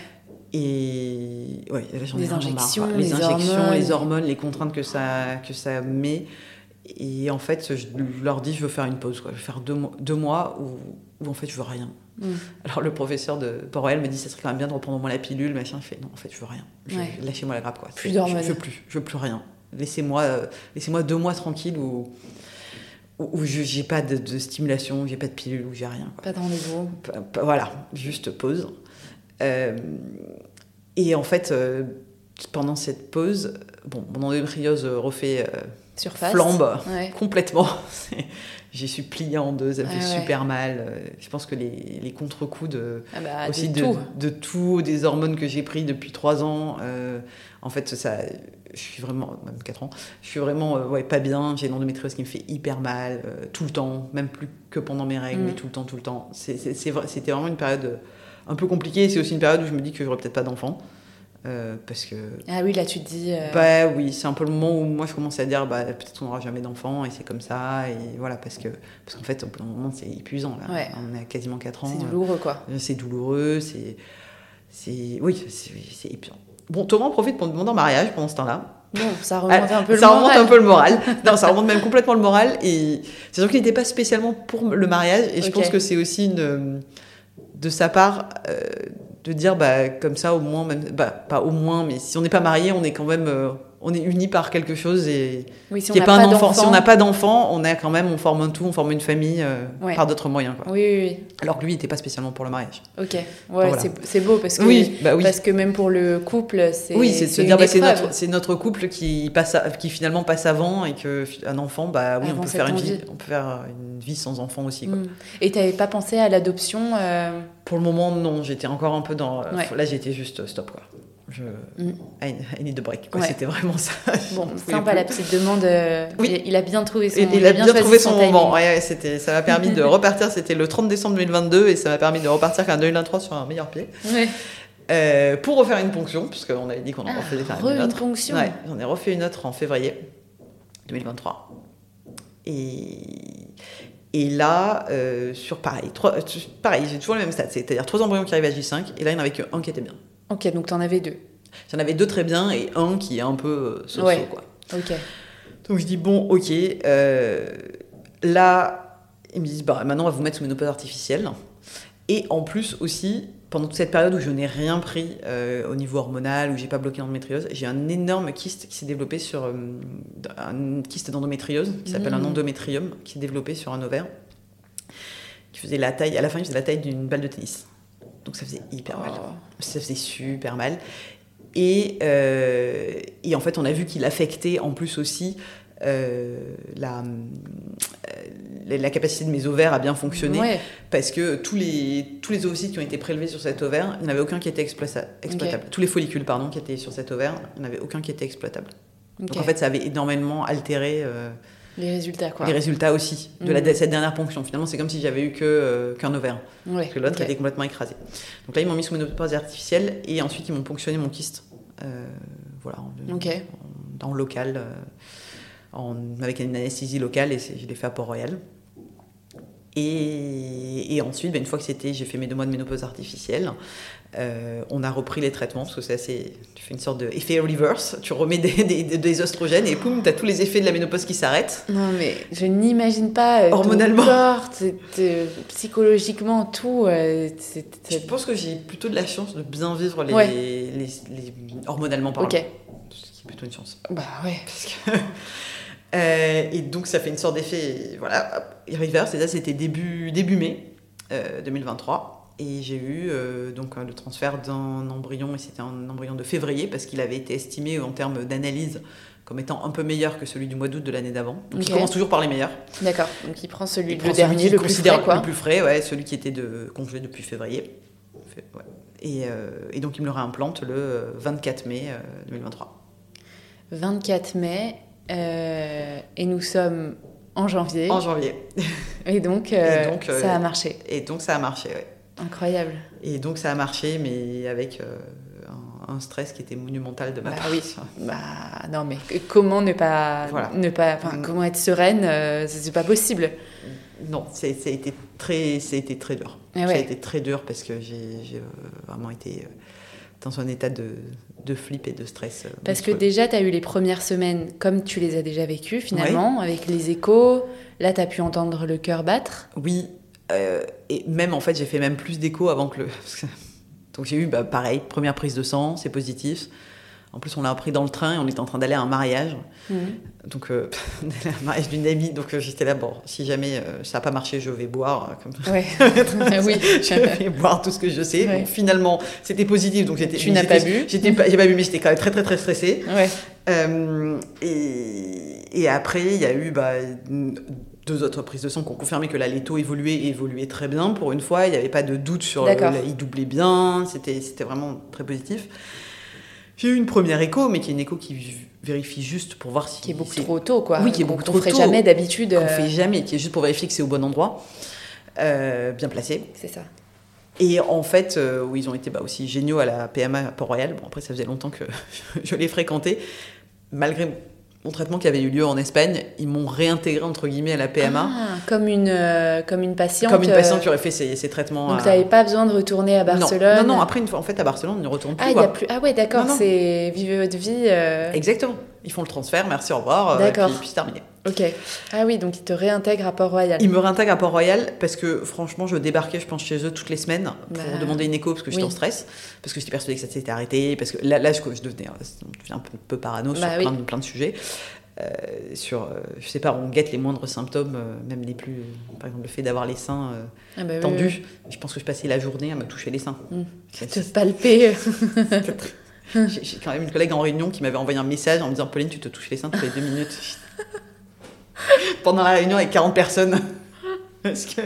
Et ouais, là, j'en ai Les marre, injections, les les injections, hormones. les hormones, les contraintes que ça, que ça met. Et en fait, je leur dis, je veux faire une pause. Quoi. Je veux faire deux, mois- deux mois où, où, en fait, je veux rien. Mm. Alors, le professeur de Port-Royal me dit, ça serait quand même bien de reprendre au moins la pilule, machin. Je fais, non, en fait, je veux rien. Je- Ouais. Lâchez-moi la grappe, quoi. Plus Je- d'hormones. Je veux plus. Je veux plus rien. Laissez-moi euh, laissez-moi deux mois tranquille où, je j'ai pas de, de stimulation, où j'ai pas de pilule, où j'ai rien. quoi. Pas de rendez-vous. Voilà, juste pause. Euh, et en fait, euh, pendant cette pause, bon, mon endométriose refait euh, Surface. flambe Ouais. complètement. J'ai su plier en deux, ça me Ah fait ouais. super mal. Euh, Je pense que les, les contre-coups de, Ah bah, aussi de de, tout. de tout, des hormones que j'ai pris depuis trois ans. euh, en fait, ça, je suis vraiment, même quatre ans, je suis vraiment euh, ouais, pas bien. J'ai une endométriose qui me fait hyper mal, euh, tout le temps, même plus que pendant mes règles, Mm. mais tout le temps, tout le temps. C'était vraiment une période un peu compliquée. C'est aussi une période où je me dis que j'aurais peut-être pas d'enfant. Euh, parce que, Ah oui, là tu te dis. euh, bah oui, c'est un peu le moment où moi je commence à dire, bah, peut-être qu'on n'aura jamais d'enfant et c'est comme ça. Et voilà, parce que parce qu'en fait, au bout d'un moment, c'est épuisant. Là. Ouais. On a quasiment 4 ans. c'est euh, douloureux quoi. c'est douloureux, c'est. oui, c'est épuisant. Bon, Thomas en profite pour me demander en mariage pendant ce temps-là. Bon, ça remonte un peu le ça remonte moral. un peu le moral. non, ça remonte même complètement le moral. Et c'est sûr qu'il n'était pas spécialement pour le mariage. Et je pense que c'est aussi une, de sa part euh, de dire, bah, comme ça, au moins, même, bah, pas au moins, mais si on n'est pas marié, on est quand même. On est unis par quelque chose et Oui, si on qui est n'a pas, pas, un enfant. Si on n'a pas d'enfant, on a quand même, on forme un tout, on forme une famille euh, Ouais. par d'autres moyens. Quoi. Oui, oui, Alors que lui, il n'était pas spécialement pour le mariage. Ok. Ouais, Voilà. c'est- beau parce que. Oui, bah oui. Parce que même pour le couple, c'est. Oui, c'est dire bah, c'est notre, couple qui, passe à- qui finalement passe avant et que un enfant, bah oui, Avant on peut, faire une vie, on peut faire une vie sans enfant aussi. Quoi. Mm. Et t'avais pas pensé à l'adoption euh, Pour le moment, non, j'étais encore un peu dans. Ouais. Là, j'étais juste euh, stop quoi. Je, Mm. I, need a break. Ouais. C'était vraiment ça. Bon, sympa la petite demande. euh, Oui. il, il a bien trouvé son. Et il a bien, trouvé son, moment. timing. Ouais, ouais, c'était, ça m'a permis de repartir. C'était le 30 décembre 2022 et ça m'a permis de repartir en 2023 sur un meilleur pied. Ouais. Euh, pour refaire une ponction, puisqu'on avait dit qu'on en Ah, refaisait re- une une autre. ponction. Ouais, j'en ai refait une autre en février 2023. Et, et là, euh, sur pareil, trois, pareil, j'ai toujours le même stade, c'est-à-dire trois embryons qui arrivaient à J5, et là, il n'y en avait qu'un qui était bien. Ok, donc t'en avais deux. J'en avais deux très bien et un qui est un peu euh, Ouais. quoi. Ok. Donc je dis, bon, ok, euh, là, ils me disent, bah maintenant, on va vous mettre sous ménopause artificielle. Et en plus aussi, pendant toute cette période où je n'ai rien pris euh, au niveau hormonal, où j'ai pas bloqué l'endométriose, j'ai un énorme kyste qui s'est développé sur euh, un kyste d'endométriose qui s'appelle un Mhm. endométrium, qui s'est développé sur un ovaire, qui faisait la taille, à la fin, il faisait la taille d'une balle de tennis. Donc ça faisait hyper mal. Oh. Ça faisait super mal. Et, euh, et en fait, on a vu qu'il affectait en plus aussi euh, la, euh, la capacité de mes ovaires à bien fonctionner. Ouais. Parce que tous les, tous les ovocytes qui ont été prélevés sur cet ovaire, il n'y en avait aucun qui était exploita- exploitable. Tous les follicules, pardon, qui étaient sur cet ovaire, il n'y en avait aucun qui était exploitable. Donc en fait, ça avait énormément altéré euh, les résultats quoi. les résultats aussi de, la, Mhm. de cette dernière ponction. Finalement, c'est comme si j'avais eu que, euh, qu'un ovaire. Ouais. Parce que l'autre ok. était complètement écrasé. Donc là, ils m'ont mis sous ménopause artificielle et ensuite ils m'ont ponctionné mon kyste. Euh, voilà, en, Ok. en- en local, euh, en- avec une anesthésie locale et je l'ai fait à Port-Royal. Et, et ensuite, ben, une fois que c'était, j'ai fait mes deux mois de ménopause artificielle, euh, on a repris les traitements parce que c'est assez. Tu fais une sorte d'effet reverse, tu remets des, des, oestrogènes et poum, tu as tous les effets de la ménopause qui s'arrêtent. Non mais je n'imagine pas euh, ton Hormonalement. corps, t- t- psychologiquement tout. euh, Je pense que j'ai plutôt de la chance de bien vivre les, Ouais. les, les- hormonalement parlant. Ok. Ce qui est plutôt une chance. Bah ouais. Parce que- Euh, et donc ça fait une sorte d'effet, voilà, hop, reverse. Et ça c'était début, début mai. 2023. Et j'ai eu donc le transfert d'un embryon, et c'était un embryon de février, parce qu'il avait été estimé en termes d'analyse comme étant un peu meilleur que celui du mois d'août de l'année d'avant. Donc il commence toujours par les meilleurs. D'accord. Donc il prend celui le dernier, le plus frais, quoi. Le plus frais, ouais, celui qui était de congelé depuis février. Et, et, donc il me le réimplante le 24 mai 2023. 24 mai, euh, et nous sommes en janvier. En janvier. Et donc, euh, donc ça a marché. Et donc ça a marché, oui. Incroyable. Et donc ça a marché, mais avec euh, un, stress qui était monumental de ma bah part. Oui. Bah non, mais comment ne pas, ne pas, mm. comment être sereine, c'est pas possible. Non, ça a été très, ça a été très dur. Ah ça a été très dur parce que j'ai vraiment été dans un état de, de flip et de stress. Euh, Parce que déjà, tu as eu les premières semaines comme tu les as déjà vécues finalement, avec les échos. Là, tu as pu entendre le cœur battre. Oui, euh, et même en fait, j'ai fait même plus d'échos avant que le. Donc j'ai eu, bah, pareil, première prise de sang, c'est positif. En plus, on l'a appris dans le train et on était en train d'aller à un mariage. Mhm. Donc, euh, un mariage d'une amie. Donc, euh, j'étais là, bon, si jamais euh, ça n'a pas marché, je vais boire. Comme... Ouais. oui. je vais boire tout ce que je sais. Bon, finalement, c'était positif. Donc, j'étais. Tu n'as pas bu pas, j'ai pas bu, mais j'étais quand même très, très, très stressée. Ouais. et, et, après, il y a eu bah, deux autres prises de sang qui ont confirmé que la Leto évoluait et évoluait très bien. Pour une fois, il n'y avait pas de doute sur. il doublait bien. C'était, vraiment très positif. J'ai eu une première écho, mais qui est une écho qui vérifie juste pour voir si. Qui est beaucoup trop tôt, quoi. Oui, qui est beaucoup trop tôt. ferait jamais d'habitude. On fait jamais, qui est juste pour vérifier que c'est au bon endroit, euh, bien placé. C'est ça. Et en fait, euh, où ils ont été bah, aussi géniaux à la PMA à Port-Royal. Bon, après, ça faisait longtemps que je l'ai fréquenté. Malgré mon traitement qui avait eu lieu en Espagne, ils m'ont réintégré entre guillemets à la PMA. Ah, comme une, euh, comme une patiente. Comme une patiente qui aurait fait ses, ses traitements. Donc, tu n'avais pas besoin de retourner à Barcelone Non, non, après, une fois, en fait, à Barcelone, on ne retourne plus. Ah, y a plus... ah ouais, d'accord, c'est vivre votre vie. Euh. Exactement. Ils font le transfert, merci, au revoir. D'accord. Et puis, puis c'est terminé. Ok. Ah oui, donc ils te réintègrent à Port-Royal. Ils me réintègrent à Port-Royal parce que franchement, je débarquais, je pense, chez eux toutes les semaines pour bah, demander une écho parce que j'étais en stress, parce que j'étais persuadée que ça s'était arrêté, parce que là, là je, devenais, un peu, parano bah sur plein, de, plein de sujets. Euh, sur, euh, je sais pas, on guette les moindres symptômes, euh, même les plus, par exemple le fait d'avoir les seins ah bah tendus. Je pense que je passais la journée à me toucher les seins. Mmh. Te palper. J'ai quand même une collègue en réunion qui m'avait envoyé un message en me disant Pauline, tu te touches les seins toutes les deux minutes. Pendant la réunion avec 40 personnes. Parce que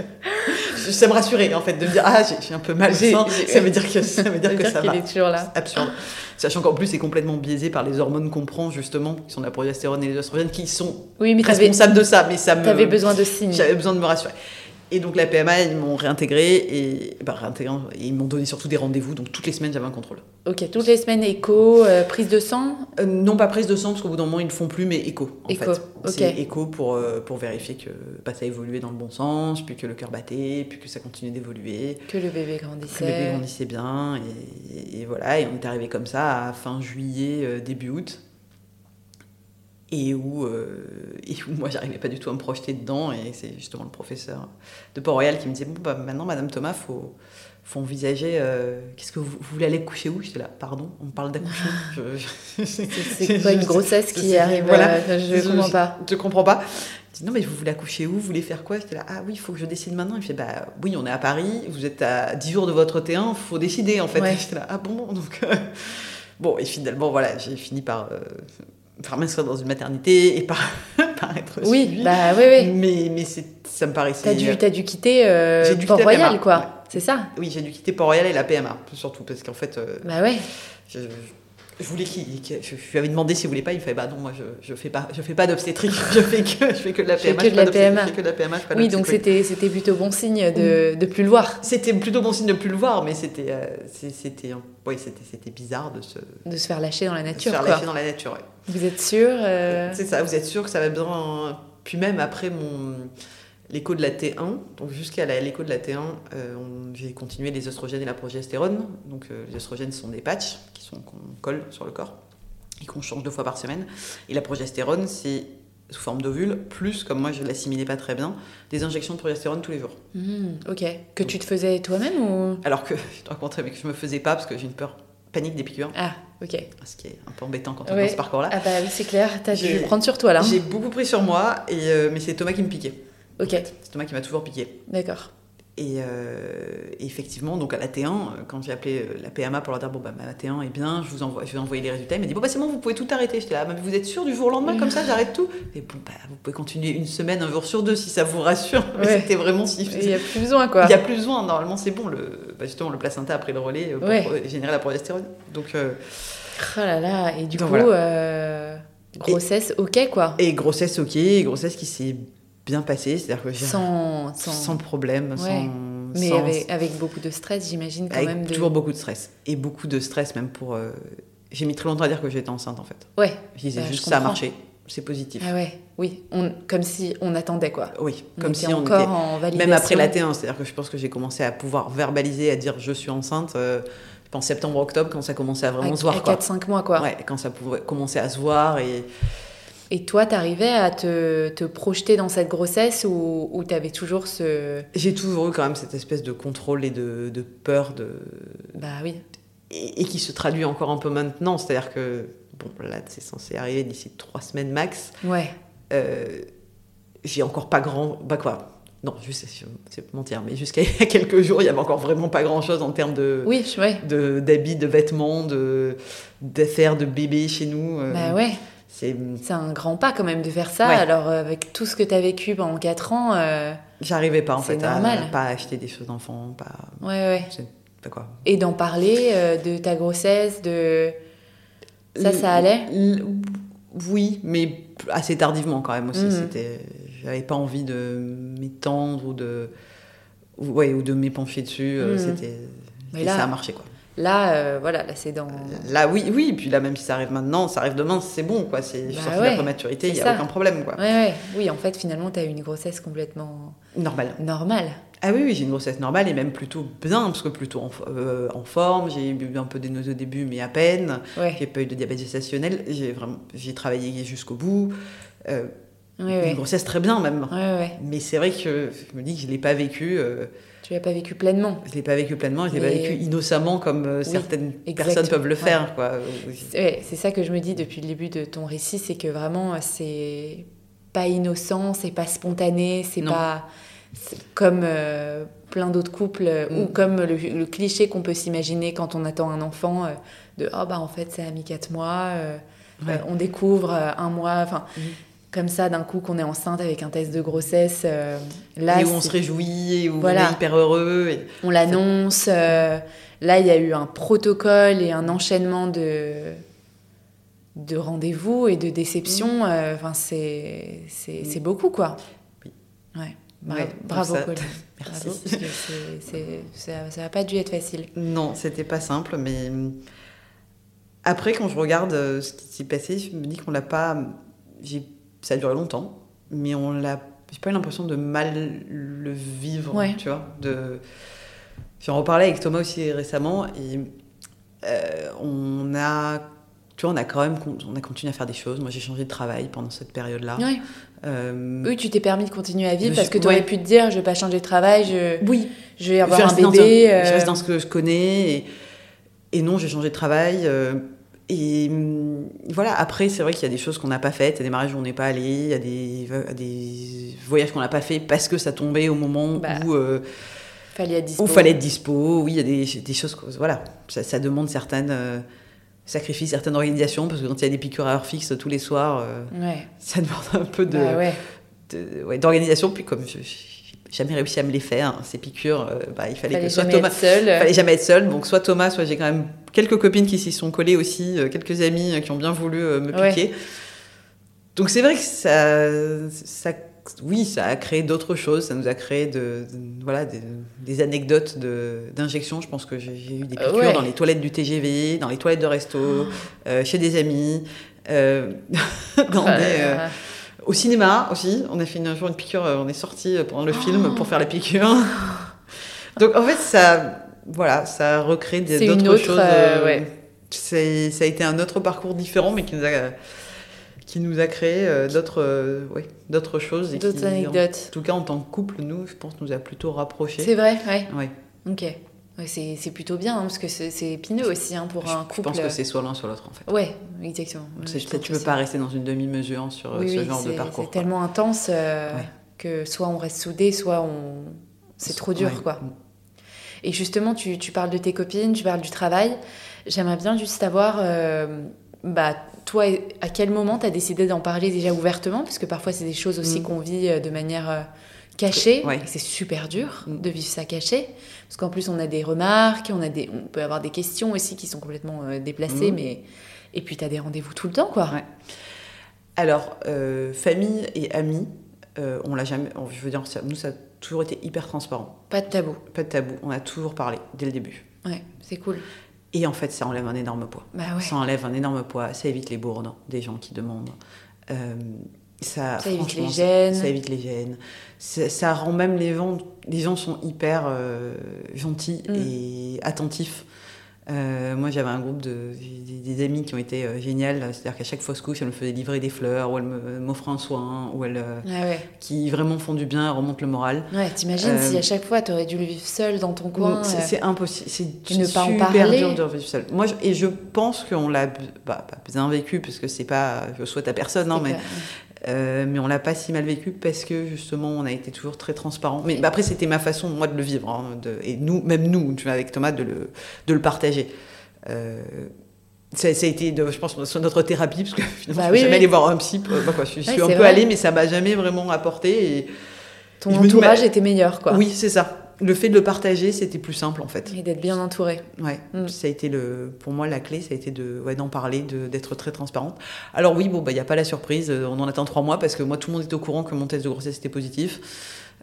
ça me rassurait en fait de me dire ah j'ai un peu mal ça veut dire que ça veut dire que ça va. est toujours là. Absurde. Sachant qu'en plus c'est complètement biaisé par les hormones qu'on prend justement qui sont la progestérone et les oestrogènes qui sont oui, mais responsables de ça mais ça me. T'avais besoin de signes. J'avais besoin de me rassurer. Et donc la PMA, ils m'ont réintégré et, bah, ils m'ont donné surtout des rendez-vous. Donc toutes les semaines, j'avais un contrôle. Ok, toutes les semaines, écho, euh, prise de sang? Euh, Non, pas prise de sang, parce qu'au bout d'un moment, ils ne font plus, mais écho. En écho, fait. C'est écho pour, euh, pour vérifier que bah, ça évoluait dans le bon sens, puis que le cœur battait, puis que ça continuait d'évoluer. Que le bébé grandissait. Que le bébé grandissait bien. Et, et voilà, et on est arrivé comme ça à fin juillet, début août et où, euh, et où moi j'arrivais pas du tout à me projeter dedans. Et c'est justement le professeur de Port-Royal qui me disait bon bah maintenant Madame Thomas faut faut envisager euh, qu'est-ce que vous, voulez aller coucher où? J'étais là pardon on parle d'accouchement c'est pas une grossesse qui arrive voilà. euh, je, comprends pas. je, comprends pas. Dis, non mais vous voulez accoucher où? Vous voulez faire quoi? J'étais là ah oui il faut que je décide maintenant. Il fait bah oui on est à Paris vous êtes à 10 jours de votre T1 faut décider en fait. J'étais là ah bon? Donc bon et finalement voilà j'ai fini par m'inscrire dans une maternité et par, par être oui, suivie. Bah, oui, oui. Mais, mais ça me paraissait... T'as dû, as dû quitter euh, Port-Royal, quoi. C'est ça? Oui, j'ai dû quitter Port-Royal et la PMA, surtout, parce qu'en fait... Euh, bah ouais. Je, je voulais qu'il, je lui avais demandé s'il voulait pas, il me fait bah non moi je, je fais pas je fais pas d'obstétrique, je fais que je fais que de la PMA. Je fais que de la PMA. Je fais que de la PMA oui donc c'était c'était plutôt bon signe de de plus le voir. C'était plutôt bon signe de plus le voir, mais c'était euh, c'était oui c'était c'était bizarre de se de se faire lâcher dans la nature. De se faire lâcher dans la nature. Ouais. Vous êtes sûr euh C'est ça, vous êtes sûr que ça va bien. Puis même après mon l'écho de la T1, donc jusqu'à l'écho de la T1, euh, j'ai continué les oestrogènes et la progestérone. Donc euh, les oestrogènes sont des patchs qui sont qu'on colle sur le corps et qu'on change deux fois par semaine. Et la progestérone, c'est sous forme d'ovule, plus, comme moi je l'assimilais pas très bien, des injections de progestérone tous les jours. Mmh, ok. Que tu te faisais toi-même ou? Alors que, je te raconterai, mais que je me faisais pas parce que j'ai une peur panique des piqûres. Ah, ok. Ce qui est un peu embêtant quand on est dans ce parcours-là. Ah bah oui, c'est clair. T'as dû prendre sur toi là. J'ai beaucoup pris sur moi, et, euh, mais c'est Thomas qui me piquait. Ok. C'est Thomas qui m'a toujours piqué. D'accord. Et euh, effectivement, donc à la T1, quand j'ai appelé euh, la PMA pour leur dire bon bah ma T1 est bien, je vous envoie, je vais envoyer les résultats, il m'a dit bon bah c'est bon, vous pouvez tout arrêter. J'étais là, mais vous êtes sûr du jour au lendemain comme ça, j'arrête tout? Et bon bah vous pouvez continuer une semaine, un jour sur deux si ça vous rassure. Ouais. C'était vraiment si. Il n'y a plus besoin, quoi. Il n'y a plus besoin. Normalement c'est bon. Le, bah, justement le placenta a pris le relais euh, pour Ouais. générer la progestérone. Donc euh, Oh là là, et du coup, voilà. euh, grossesse, ok, quoi. et grossesse ok, grossesse qui s'est bien passée, c'est-à-dire que Sans, sans... sans problème, Ouais. sans Mais sans- avec, avec beaucoup de stress, j'imagine, quand avec même. De... toujours beaucoup de stress et beaucoup de stress même pour. euh, J'ai mis très longtemps à dire que j'étais enceinte en fait. Ouais. Je disais Bah, je juste ça a marché, c'est positif. Ah ouais, oui. On, comme si on attendait, quoi. Oui, On comme était si on encore était. en validation. Même après la T1, c'est-à-dire que je pense que j'ai commencé à pouvoir verbaliser, à dire je suis enceinte. euh, je pense septembre-octobre quand ça commençait à vraiment à, se voir. quoi. 4-5 mois, quoi. Ouais, quand ça pouvait commencer à se voir et Et toi, t'arrivais à te, te projeter dans cette grossesse ou, ou t'avais toujours ce... j'ai toujours eu quand même cette espèce de contrôle et de, de peur de Bah oui. et, et qui se traduit encore un peu maintenant. C'est-à-dire que bon là c'est censé arriver d'ici trois semaines max. Ouais. Euh, j'ai encore pas grand. Bah quoi Non, sais, c'est mentir, mais jusqu'à il y a quelques jours, il y avait encore vraiment pas grand chose en termes de. Oui, je- ouais. de- d'habits, de, vêtements, de d'affaires de bébés chez nous. euh, Bah ouais. C'est, un grand pas quand même de faire ça. Ouais. Alors, euh, avec tout ce que t'as vécu pendant 4 ans, euh, j'arrivais pas en fait à pas acheter des choses d'enfants, pas, ouais, ouais. pas quoi. Et d'en parler euh, de ta grossesse, de... Ça, ça allait L- Oui, mais assez tardivement quand même aussi. Mhm. C'était, j'avais pas envie de m'étendre ou de, ou, ouais, ou de m'épancher dessus. Mhm. C'était, là- ça a marché quoi. Là, euh, voilà, là, c'est dans... Là, oui, oui. Et puis là, même si ça arrive maintenant, ça arrive demain, c'est bon quoi. C'est, Bah de la prématurité, il c'est y a ça. aucun problème quoi. Ouais, ouais. Oui, en fait, finalement, t'as eu une grossesse complètement Normal. normale. Ah oui, oui, j'ai une grossesse normale et même plutôt bien, parce que plutôt en, euh, en forme. J'ai eu un peu des nausées au début, mais à peine. Ouais, J'ai pas eu de diabète gestationnel. J'ai vraiment, j'ai travaillé jusqu'au bout. Euh, Une grossesse très bien même. Mais c'est vrai que je me dis que je l'ai pas vécu. Euh, Tu l'as pas vécu pleinement. je l'ai pas vécu pleinement. Je l'ai pas vécu innocemment comme euh, certaines exactement. personnes peuvent le faire. Quoi. Ouais, c'est ça que je me dis depuis le début de ton récit, c'est que vraiment, euh, c'est pas innocent, c'est pas spontané, c'est pas comme euh, plein d'autres couples euh, ou Mm. comme le, le cliché qu'on peut s'imaginer quand on attend un enfant euh, de oh bah en fait ça a mis quatre mois, euh, Ouais. euh, on découvre euh, un mois, enfin Mhm. Comme ça d'un coup qu'on est enceinte avec un test de grossesse, euh, là et où on se réjouit, et où Voilà. on est hyper heureux. et- on l'annonce. euh, là, il y a eu un protocole et un enchaînement de, de rendez-vous et de déceptions. euh, Enfin, c'est c'est c'est beaucoup, quoi. Oui. Ouais. Bra- Ouais, donc bravo, ça- Colline. Merci. Bravo, parce que c'est- c'est- ça ça n'a pas dû être facile. Non, c'était pas simple, mais après, quand je regarde ce qui s'est passé, je me dis qu'on l'a pas. j'ai- Ça a duré longtemps, mais on l'a. J'ai pas eu l'impression de mal le vivre, Ouais. tu vois. De... J'en reparlais avec Thomas aussi récemment, et euh, on a. Tu vois, on a quand même on a continué à faire des choses. Moi, j'ai changé de travail pendant cette période-là. Ouais. Euh, Oui, tu t'es permis de continuer à vivre Je parce que tu aurais ouais. pu te dire je vais pas changer de travail, je, oui, je vais je, avoir un dans bébé. un- euh, je reste dans ce que je connais. Et, et non, j'ai changé de travail. Euh, et hum, voilà, après, c'est vrai qu'il y a des choses qu'on n'a pas faites. Il y a des mariages où on n'est pas allé. Il y a des, des voyages qu'on n'a pas fait parce que ça tombait au moment Bah, où euh, Fallait être dispo. où fallait être dispo. Oui, il y a des, des choses. que- Voilà, ça, ça demande certaines. euh, sacrifices, certaines organisations, parce que quand il y a des piqûres à heure fixe tous les soirs, euh, Ouais. ça demande un peu de, Bah ouais. d'organisation. Puis comme je jamais réussi à me les faire, hein, ces piqûres, euh, bah, il fallait, Fallait que soit Thomas, seul. fallait jamais être seul. Donc soit Thomas, soit j'ai quand même quelques copines qui s'y sont collées aussi, euh, quelques amis euh, qui ont bien voulu me Ouais. piquer. Donc c'est vrai que ça, ça, oui, ça a créé d'autres choses. Ça nous a créé de, de- voilà, des, des anecdotes de- d'injections. Je pense que j'ai eu des piqûres ouais. dans les toilettes du TGV, dans les toilettes de resto, euh, chez des amis. dans Oh des. Au cinéma aussi, on a fait une- un jour une piqûre, euh, on est sorti pendant le film pour faire la piqûre. Donc en fait, ça, voilà, ça recrée d'autres autre, choses. euh, euh, ouais. c'est- Ça a été un autre parcours différent, mais qui nous a, qui nous a créé euh, d'autres euh, ouais, d'autres choses. D'autres qui, En anecdotes. tout cas, en tant que couple, nous, je pense, nous a plutôt rapprochés. C'est vrai, ouais. Ouais. Ok. Ouais, c'est plutôt bien, hein, parce que c'est épineux aussi hein, pour Je, un je couple. pense que c'est soit l'un, soit l'autre, en fait. Ouais, exactement. Je tu peux aussi. pas rester dans une demi-mesure sur euh, Oui, ce oui, genre de parcours. C'est tellement intense euh, Ouais. que soit on reste soudés, soit on, C'est trop dur, quoi. Et justement, tu, tu, parles de tes copines, tu parles du travail. J'aimerais bien juste savoir, euh, bah, toi, à quel moment tu as décidé d'en parler déjà ouvertement? Parce que parfois, c'est des choses aussi mm. qu'on vit euh, de manière euh, Ouais. C'est super dur mm. de vivre ça caché. Parce qu'en plus, on a des remarques, on, a des, on peut avoir des questions aussi qui sont complètement déplacées. Mm. Mais... Et puis, tu as des rendez-vous tout le temps, quoi. Ouais. Alors, famille et amis, on l'a jamais. Je veux dire, nous, ça toujours été hyper transparent. Pas de tabou. Pas de tabou. On a toujours parlé dès le début. Ouais, c'est cool. Et en fait, ça enlève un énorme poids. Bah ouais. Ça enlève un énorme poids. Ça évite les bourdes des gens qui demandent. Euh, ça, ça évite les gênes. Ça, évite les gênes. Ça, rend même les gens, les gens sont hyper euh, gentils mm. et attentifs. Euh, moi, j'avais un groupe de des, amis qui ont été euh, géniales. C'est-à-dire qu'à chaque fausse couche, elle me faisait livrer des fleurs, ou elle m'offrait un soin, ou elle, euh, ah qui vraiment font du bien, remontent le moral. Ouais, t'imagines si à chaque fois, tu aurais dû le vivre seul dans ton coin. C'est impossible. C'est ne pas en parler. dur de vivre seul. Moi, et je pense qu'on l'a bah, pas bien vécu, parce que c'est pas, je souhaite à personne, non, mais euh, mais on l'a pas si mal vécu parce que justement on a été toujours très transparent. Mais après c'était ma façon moi de le vivre hein, de, et nous même nous tu vois, avec Thomas de le, de le partager. Euh, ça, ça, a été, de, je pense, notre thérapie parce que finalement bah je oui, jamais allé voir un psy. Bah, quoi, je, suis un peu allée mais ça m'a jamais vraiment apporté. Et, Ton entourage était meilleur quoi. Oui c'est ça le fait de le partager, c'était plus simple en fait. Et d'être bien entouré. Ouais, mm. ça a été le, pour moi la clé, ça a été de, ouais, d'en parler, de, d'être très transparente. Alors oui, bon, bah il n'y a pas la surprise, euh, on en attend trois mois parce que moi tout le monde était au courant que mon test de grossesse était positif.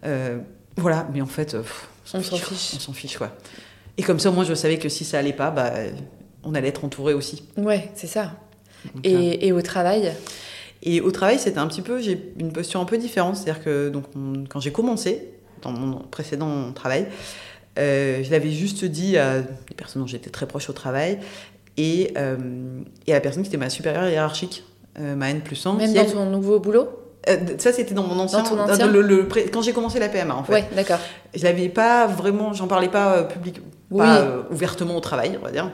Euh, voilà, mais en fait, euh, on, s'en fiche. On s'en fiche, quoi. Et comme ça, moi je savais que si ça allait pas, bah on allait être entouré aussi. Ouais, c'est ça. et, et au travail et au travail, c'était un petit peu, j'ai une posture un peu différente. C'est-à-dire que donc, quand j'ai commencé, dans mon précédent travail. Euh, je l'avais juste dit à des personnes dont j'étais très proche au travail et, euh, et, à la personne qui était ma supérieure hiérarchique, euh, ma N plus 1. Même dans ton nouveau boulot ça, c'était dans mon ancien. Dans ancien le, quand j'ai commencé la PMA, en fait. Ouais, d'accord. Je l'avais pas vraiment, j'en parlais pas public, pas ouvertement au travail, on va dire.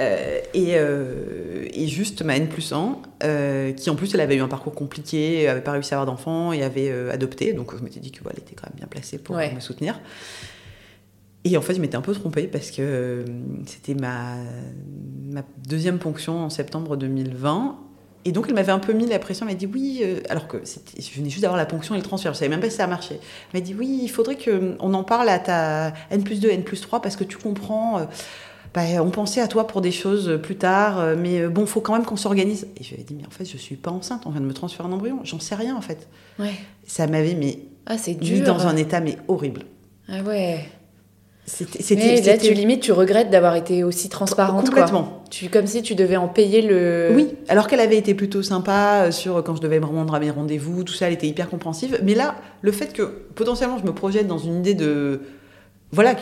Euh, euh, et, juste ma N plus 1, euh, qui en plus elle avait eu un parcours compliqué, avait pas réussi à avoir d'enfants et avait adopté, donc je m'étais dit qu'elle était quand même bien placée pour me soutenir. Et en fait, je m'étais un peu trompée parce que c'était ma, ma deuxième ponction en septembre 2020. Et donc, elle m'avait un peu mis la pression. Elle m'a dit oui, alors que je venais juste d'avoir la ponction et le transfert. Je savais même pas si ça a marché. Elle m'a dit oui, il faudrait qu'on en parle à ta N plus 2, N plus 3 parce que tu comprends bah, on pensait à toi pour des choses plus tard, euh, mais euh, bon, faut quand même qu'on s'organise. Et je lui ai dit, mais en fait, je suis pas enceinte, on vient de me transférer un embryon, j'en sais rien en fait. Ouais. Ça m'avait mis ah, mis dans un état mais horrible. Ah ouais. C'était, là, tu limite, tu regrettes d'avoir été aussi transparente. Complètement. Tu, comme si tu devais en payer le. Oui, alors qu'elle avait été plutôt sympa euh, sur quand je devais me rendre à mes rendez-vous, tout ça, elle était hyper compréhensive. Mais là, le fait que potentiellement je me projette dans une idée de voilà,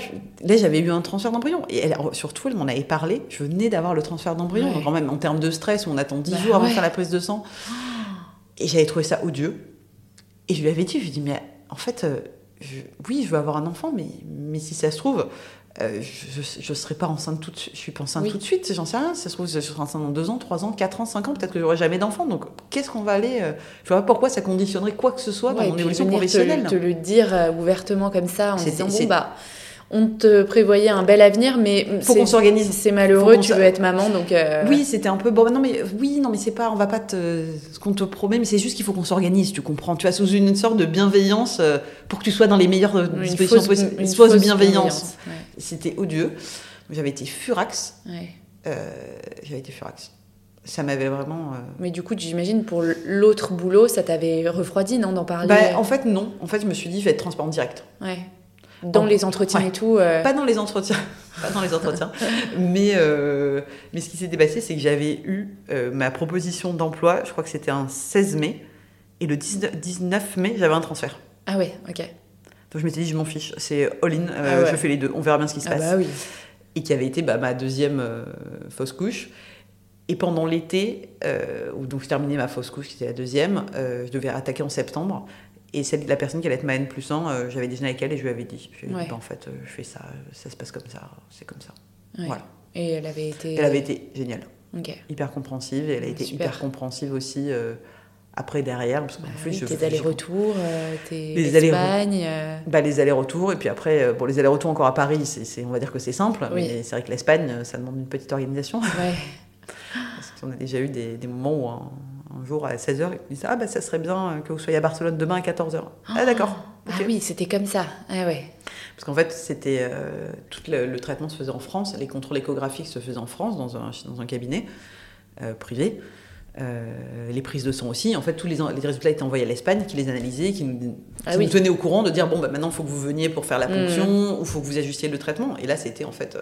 là j'avais eu un transfert d'embryon. Et elle, surtout, elle m'en avait parlé. Je venais d'avoir le transfert d'embryon. Quand même, en termes de stress, on attend 10 bah jours avant de faire la prise de sang. Et j'avais trouvé ça odieux. Et je lui avais dit, je lui ai dit, mais en fait, euh, oui, je veux avoir un enfant, mais, mais si ça se trouve, euh, je ne serai pas enceinte tout de suite. Je suis pas enceinte tout de suite, j'en sais rien. Si ça se trouve, je serai enceinte dans 2 ans, 3 ans, 4 ans, 5 ans, peut-être que j'aurai jamais d'enfant. Donc, qu'est-ce qu'on va aller. Euh, je vois pas pourquoi ça conditionnerait quoi que ce soit dans mon évolution professionnelle. Te, te le dire ouvertement comme ça, en disant, bon, bah on te prévoyait un bel avenir, mais faut qu'on s'organise. C'est malheureux, tu veux être maman, donc. Euh, oui, c'était un peu bon. Non mais oui, non mais c'est pas, on va pas te, ce qu'on te promet, mais c'est juste qu'il faut qu'on s'organise. Tu comprends Tu as sous une sorte de bienveillance euh, pour que tu sois dans les meilleures euh, dispositions possibles. Une, fausse, bienveillance. C'était odieux. J'avais été furax. J'avais été furax ça m'avait vraiment. Mais du coup, j'imagine pour l'autre boulot, ça t'avait refroidi, non, d'en parler? Bah, En fait, non. En fait, je me suis dit, je vais être transparente direct. Ouais. Dans les entretiens et tout euh. Pas dans les entretiens. pas dans les entretiens. mais, euh, mais ce qui s'était passé, c'est que j'avais eu euh, ma proposition d'emploi, je crois que c'était un 16 mai, et le 19 mai, j'avais un transfert. Ah ouais, ok. Donc je m'étais dit, je m'en fiche, c'est all-in, ah je fais les deux, on verra bien ce qui se ah passe. Bah oui. Et qui avait été bah, ma deuxième fausse couche. Et pendant l'été, où donc je terminais ma fausse couche, qui était la deuxième, je devais attaquer en septembre. Et celle, la personne qui allait être ma N plus 1, euh, j'avais déjeuné avec elle et je lui avais dit. Je lui ai dit, bah, en fait, euh, je fais ça, ça se passe comme ça, c'est comme ça. Voilà. Et elle avait été. Elle avait été géniale. Ok. Hyper compréhensive et elle a été hyper compréhensive aussi. Euh, après derrière parce qu'en Bah fait oui, je tes allers-retours, euh, tes Les allers- Espagne. euh, bah, les allers-retours et puis après euh, bon les allers-retours encore à Paris c'est on va dire que c'est simple Oui. mais c'est vrai que l'Espagne euh, ça demande une petite organisation ouais. parce qu'on a déjà eu des, des moments où un, un jour à 16h ils disent ah bah ça serait bien euh, que vous soyez à Barcelone demain à 14h ah d'accord Ah oui, c'était comme ça. Ah ouais. Parce qu'en fait, c'était euh, tout le, le traitement se faisait en France, les contrôles échographiques se faisaient en France dans un, dans un cabinet euh, privé. Euh, les prises de sang aussi. En fait, tous les, les résultats étaient envoyés à l'Espagne, qui les analysait, qui nous, qui Ah oui. nous tenait au courant de dire bon, bah, maintenant, il faut que vous veniez pour faire la ponction ou il faut que vous ajustiez le traitement. Et là, c'était en fait.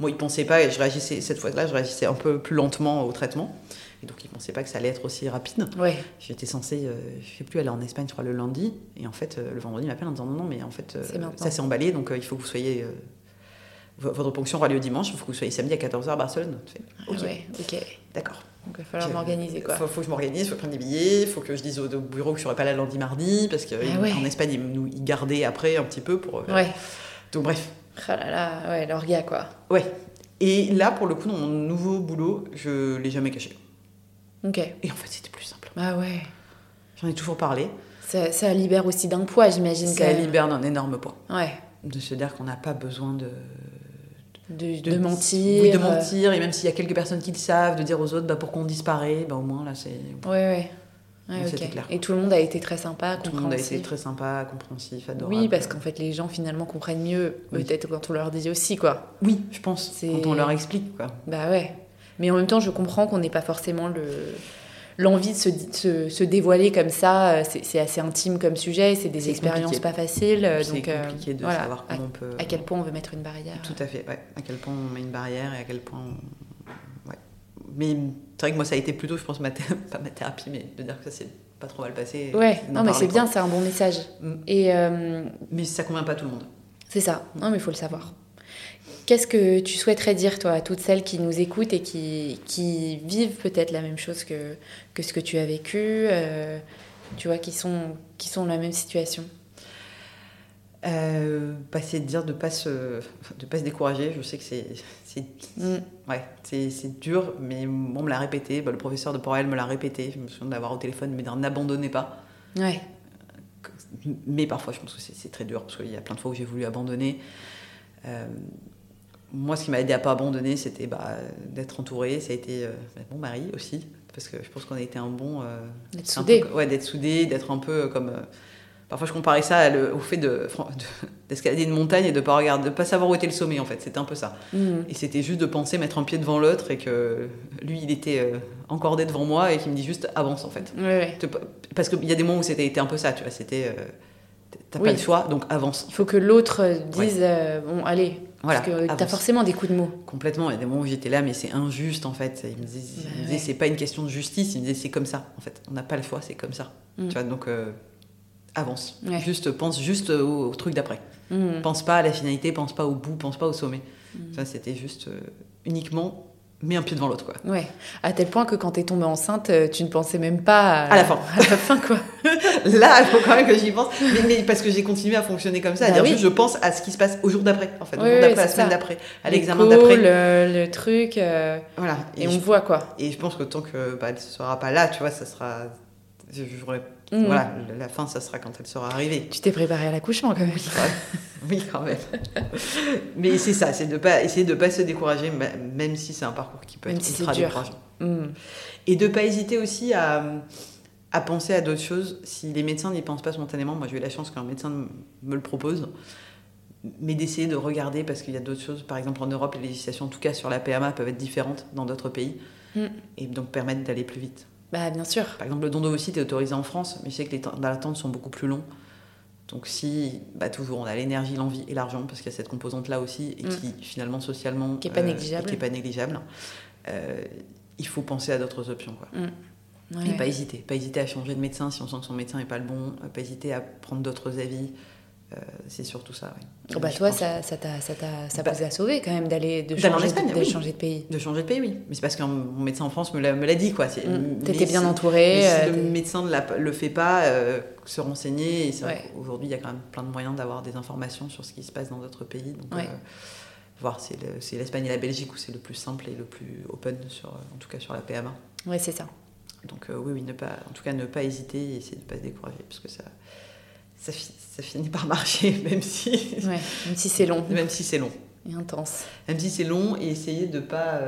moi, ils ne pensaient pas, et je réagissais, cette fois-là, je réagissais un peu plus lentement au traitement. Et donc, ils ne pensaient pas que ça allait être aussi rapide. Ouais. J'étais censée, euh, je sais plus, aller en Espagne, je crois, le lundi. Et en fait, euh, le vendredi, il m'appelle en disant non, non, mais en fait, euh, ça s'est emballé, donc il faut que vous soyez. vo- votre ponction aura lieu dimanche, il faut que vous soyez samedi à 14h à Barcelone. Fais, ok, Ah ouais, ok. d'accord. Donc il va falloir m'organiser quoi. Faut, faut que je m'organise, il faut que je prenne des billets, il faut que je dise au, au bureau que je serai pas là lundi, mardi, parce qu'en Ah ouais. Espagne, ils nous ils gardaient après un petit peu pour. euh, Ouais. Donc, bref. Ah là là, ouais, l'orga quoi. Ouais. Et là, pour le coup, dans mon nouveau boulot, je l'ai jamais caché. Ok. Et en fait, c'était plus simple. Ah ouais. J'en ai toujours parlé. Ça, ça libère aussi d'un poids, j'imagine. Ça libère d'un énorme poids. Ouais. De se dire qu'on n'a pas besoin de, De, de mentir. Oui, de euh, mentir, et même s'il y a quelques personnes qui le savent, de dire aux autres bah, pour qu'on disparaît, bah, au moins là c'est. Ouais, ouais. Clair. Et tout le monde a été très sympa, Tout le monde a été compréhensif. très sympa, compréhensif, adorable. Oui, parce qu'en fait, les gens finalement comprennent mieux, Oui. peut-être quand on leur dit aussi, quoi. Oui, je pense, quand on leur explique quoi. Bah ouais. Mais en même temps, je comprends qu'on n'ait pas forcément le l'envie de se, se, se dévoiler comme ça. Euh, C'est c'est assez intime comme sujet, c'est des C'est expériences compliqué. pas faciles. euh, C'est Donc, euh, compliqué de voilà, savoir à, comment on peut. à quel point on veut mettre une barrière. Tout à fait, ouais. À quel point on met une barrière et à quel point. on- Ouais. Mais c'est vrai que moi ça a été plutôt, je pense, ma pas ma thérapie, mais de dire que ça s'est pas trop mal passé. Ouais, non, mais c'est bien, c'est un bon message. Mm. Et euh, Mais ça convient pas à tout le monde. c'est ça. Non, mais il faut le savoir. Qu'est-ce que tu souhaiterais dire, toi, à toutes celles qui nous écoutent et qui, qui vivent peut-être la même chose que, que ce que tu as vécu, euh, tu vois, qui sont, qui sont dans la même situation? Euh, bah, c'est de dire de pas se, de pas se décourager. Je sais que c'est, c'est, Mm. ouais, c'est, dur, mais on me l'a répété. Bah, le professeur de Port-Royal me l'a répété. Je me souviens d'avoir au téléphone, mais n'abandonnez pas. Ouais, Mais parfois, je pense que c'est, c'est très dur parce qu'il y a plein de fois où j'ai voulu abandonner. Euh, moi, ce qui m'a aidé à pas abandonner, c'était bah, d'être entourée. Ça a été euh, bah, mon mari aussi, parce que je pense qu'on a été un bon. euh, d'être peu- ouais, d'être soudé, d'être un peu comme. euh, parfois, je comparais ça le- au fait de, de- d'escalader une montagne et de pas regarder, de pas savoir où était le sommet en fait. C'était un peu ça. Mm. Et c'était juste de penser mettre un pied devant l'autre et que lui, il était euh, encordé devant moi et qu'il me dit juste avance en fait. Parce qu'il y a des moments où c'était un peu ça, tu vois. C'était euh, t'as Oui. pas le choix, donc avance. Il faut que l'autre dise euh, bon, allez. Voilà, parce que t'as avance. forcément des coups de mots. Complètement. Il y a des moments où j'étais là, mais c'est injuste en fait. Il me disait, ouais. c'est pas une question de justice. Il me disait, c'est comme ça en fait. On n'a pas le choix, c'est comme ça. Mm. Tu vois, donc euh, avance. Ouais. Juste pense juste au, au truc d'après. Mm. Pense pas à la finalité, pense pas au bout, pense pas au sommet. Mm. Ça, c'était juste euh, uniquement mets un pied devant l'autre quoi. Ouais. À tel point que quand t'es tombée enceinte, euh, tu ne pensais même pas à, À la fin. À la fin, quoi. Là, il faut quand même que j'y pense. Mais, mais parce que j'ai continué à fonctionner comme ça. Bah C'est-à-dire oui. juste, je pense à ce qui se passe au jour d'après, en fait. Au jour oui, d'après, la semaine d'après, à l'examen d'après. Le, le truc. euh, Voilà. et, Et, on je, voit, quoi. et je pense que tant que bah, elle ne sera pas là, tu vois, ça sera. je- Mm. Voilà, la fin, ça sera quand elle sera arrivée. Tu t'es préparée à l'accouchement, quand même. Oui, quand même. Mais c'est ça, c'est de pas essayer de pas se décourager, même si c'est un parcours qui peut Même être si ultra décourageant. Mm. Et de pas hésiter aussi à, à penser à d'autres choses. Si les médecins n'y pensent pas spontanément, moi j'ai eu la chance qu'un médecin me le propose, mais d'essayer de regarder parce qu'il y a d'autres choses. Par exemple en Europe, les législations, en tout cas sur la PMA, peuvent être différentes dans d'autres pays Mm. et donc permettre d'aller plus vite. Bah, bien sûr. Par exemple, le don d'ovocytes est autorisé en France, mais je sais que les temps d'attente sont beaucoup plus longs. Donc si, bah, toujours, on a l'énergie, l'envie et l'argent, parce qu'il y a cette composante-là aussi, et Mm. qui finalement socialement... Qui est pas euh, négligeable. qui est pas négligeable. Euh, il faut penser à d'autres options. Quoi. Ouais. Et pas hésiter. Pas hésiter à changer de médecin si on sent que son médecin n'est pas le bon. euh, Pas hésiter à prendre d'autres avis. Euh, c'est surtout ça, oui. Oh, bah, toi, ça, ça, t'a, ça, t'a, ça Bah, vous a sauvé quand même d'aller de d'aller en changer, Espagne, de, de oui. changer de pays. De changer de pays, oui. Mais c'est parce que mon médecin en France me l'a, dit, quoi. Mm. mais T'étais bien entourée. si euh, le médecin ne l'a le fait pas, euh, se renseigner. Ouais. qu'aujourd'hui, il y a quand même plein de moyens d'avoir des informations sur ce qui se passe dans d'autres pays. Donc, Ouais. euh, voir si c'est, le- c'est l'Espagne et la Belgique où c'est le plus simple et le plus open, sur, en tout cas sur la PMA. Ouais, c'est ça. Donc oui, oui, ne pas, en tout cas, ne pas hésiter et essayer de ne pas se décourager, parce que ça, ça, ça finit par marcher, même si... même si c'est long. Même si c'est long. Et intense. Même si c'est long, et essayer de ne pas...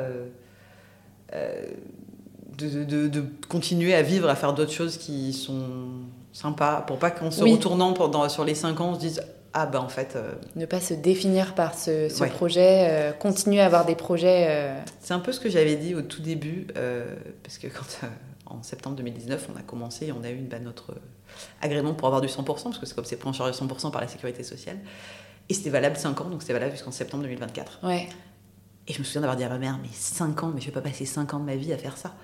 de, de, de, continuer à vivre, à faire d'autres choses qui sont sympas, pour pas qu'en se retournant pendant, sur les 5 ans, on se dise ah ben en fait... Euh, ne pas se définir par ce, projet, euh, continuer à avoir des projets... Euh, C'est un peu ce que j'avais dit au tout début, parce que quand en septembre 2019, on a commencé, on a eu bah, notre agrément pour avoir du 100%, parce que c'est comme c'est pris en charge 100% par la sécurité sociale. Et c'était valable 5 ans, donc c'était valable jusqu'en septembre 2024. Ouais. Et je me souviens d'avoir dit à ma mère, mais 5 ans, mais je vais pas passer 5 ans de ma vie à faire ça.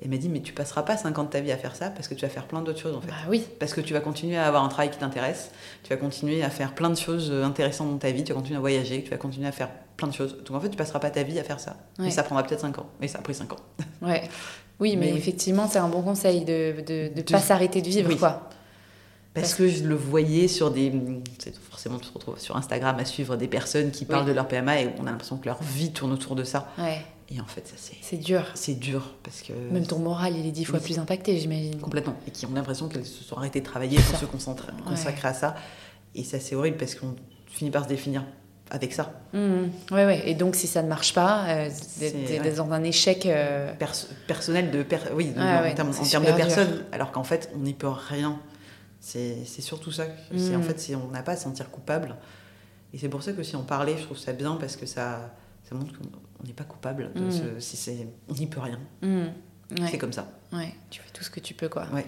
Et elle m'a dit, mais tu passeras pas 50 de ta vie à faire ça parce que tu vas faire plein d'autres choses en fait. Bah oui. Parce que tu vas continuer à avoir un travail qui t'intéresse, tu vas continuer à faire plein de choses intéressantes dans ta vie, tu vas continuer à voyager, tu vas continuer à faire plein de choses. Donc en fait, tu passeras pas ta vie à faire ça. Mais ça prendra peut-être 5 ans. Mais ça a pris 5 ans. Ouais. Oui, mais, effectivement, c'est un bon conseil de ne pas s'arrêter de vivre, quoi. Parce, que je le voyais sur des. Forcément, tu te retrouves sur Instagram à suivre des personnes qui parlent de leur PMA et on a l'impression que leur vie tourne autour de ça. Ouais. Et en fait, ça c'est. C'est dur. C'est dur parce que. Même ton moral, il est dix fois plus impacté, j'imagine. Complètement. Et qui ont l'impression qu'elles se sont arrêtées de travailler pour se concentrer, consacrer à ça. Et ça, c'est horrible parce qu'on finit par se définir avec ça. Oui, mmh. Ouais, ouais. Et donc, si ça ne marche pas, euh, dans un échec. Euh, personnel de. Oui, en termes, de personne, alors qu'en fait, on n'y peut rien. C'est surtout ça. c'est En mmh. fait, on n'a pas à se sentir coupable. Et c'est pour ça que si on parlait, je trouve ça bien parce que ça ça montre qu'on n'est pas coupable. De mm. si c'est, on n'y peut rien. Mm. C'est comme ça. Ouais, tu fais tout ce que tu peux, quoi. Ouais.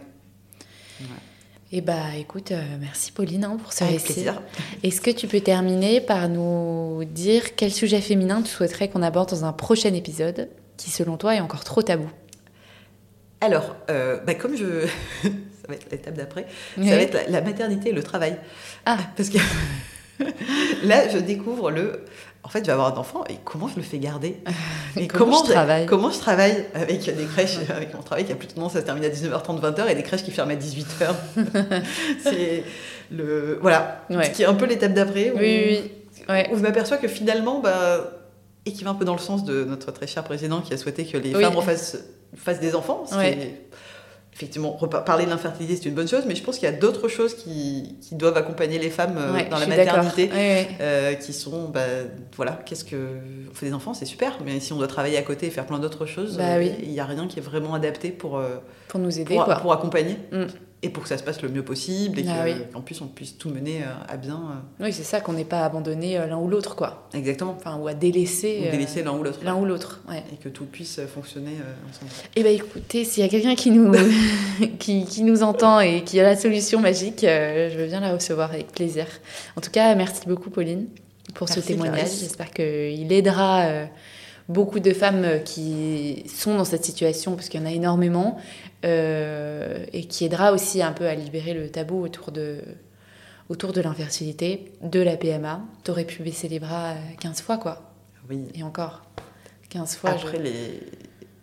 Et eh bah écoute, euh, merci Pauline hein, pour ce récit. Est-ce que tu peux terminer par nous dire quel sujet féminin tu souhaiterais qu'on aborde dans un prochain épisode qui selon toi est encore trop tabou? Alors, euh, bah, comme je... va être l'étape d'après, ça va être la, la, maternité et le travail. Ah. Parce que là, je découvre le en fait, je vais avoir un enfant et comment je le fais garder. Et comment, je travaille Comment je travaille avec des crèches, avec mon travail qui a plutôt tendance à se terminer à 19h30, 20h et des crèches qui ferment à 18h. c'est le voilà, ce qui est un peu l'étape d'après où, oui, oui. où je m'aperçois que finalement, bah, et qui va un peu dans le sens de notre très cher président qui a souhaité que les femmes fassent, fassent des enfants, ce effectivement, parler de l'infertilité, c'est une bonne chose, mais je pense qu'il y a d'autres choses qui, qui, doivent accompagner les femmes euh, dans la maternité, euh, qui sont, bah, voilà, qu'est-ce que... On fait des enfants, c'est super, mais si on doit travailler à côté et faire plein d'autres choses, bah euh, il n'y a rien qui est vraiment adapté pour... pour nous aider, pour, quoi. pour accompagner. Mm et pour que ça se passe le mieux possible et ah qu'en plus on puisse tout mener euh, à bien. Euh. Oui, c'est ça, qu'on n'ait pas abandonné euh, l'un ou l'autre, quoi. Exactement. Enfin, ou à délaisser. Ou délaisser l'un ou l'autre. L'un ou l'autre, ouais. Et que tout puisse fonctionner ensemble. Eh bien, écoutez, s'il y a quelqu'un qui nous, qui, qui, nous entend et qui a la solution magique, je veux bien la recevoir avec plaisir. En tout cas, merci beaucoup, Pauline, pour ce témoignage. J'espère qu'il aidera beaucoup de femmes qui sont dans cette situation, parce qu'il y en a énormément, euh, et qui aidera aussi un peu à libérer le tabou autour de, autour de l'infertilité, de la PMA. Tu aurais pu baisser les bras 15 fois, quoi. Oui. Et encore. 15 fois. Après, les,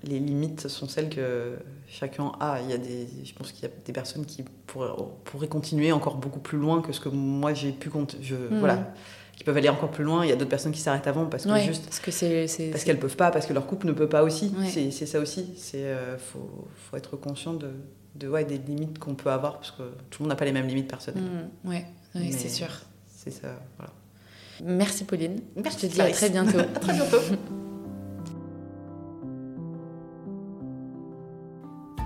les limites sont celles que chacun a. Il y a des, je pense qu'il y a des personnes qui pourraient, pourraient continuer encore beaucoup plus loin que ce que moi j'ai pu. Je, hmm. Voilà qui peuvent aller encore plus loin. Il y a d'autres personnes qui s'arrêtent avant parce que juste parce que c'est parce qu'elles peuvent pas, parce que leur couple ne peut pas aussi. C'est ça aussi. C'est euh, faut, faut, être conscient de, de ouais, des limites qu'on peut avoir parce que tout le monde n'a pas les mêmes limites personnelles. Mmh, ouais, c'est sûr. C'est ça. Voilà. Merci Pauline. Merci. Je te dis à très bientôt. à très bientôt.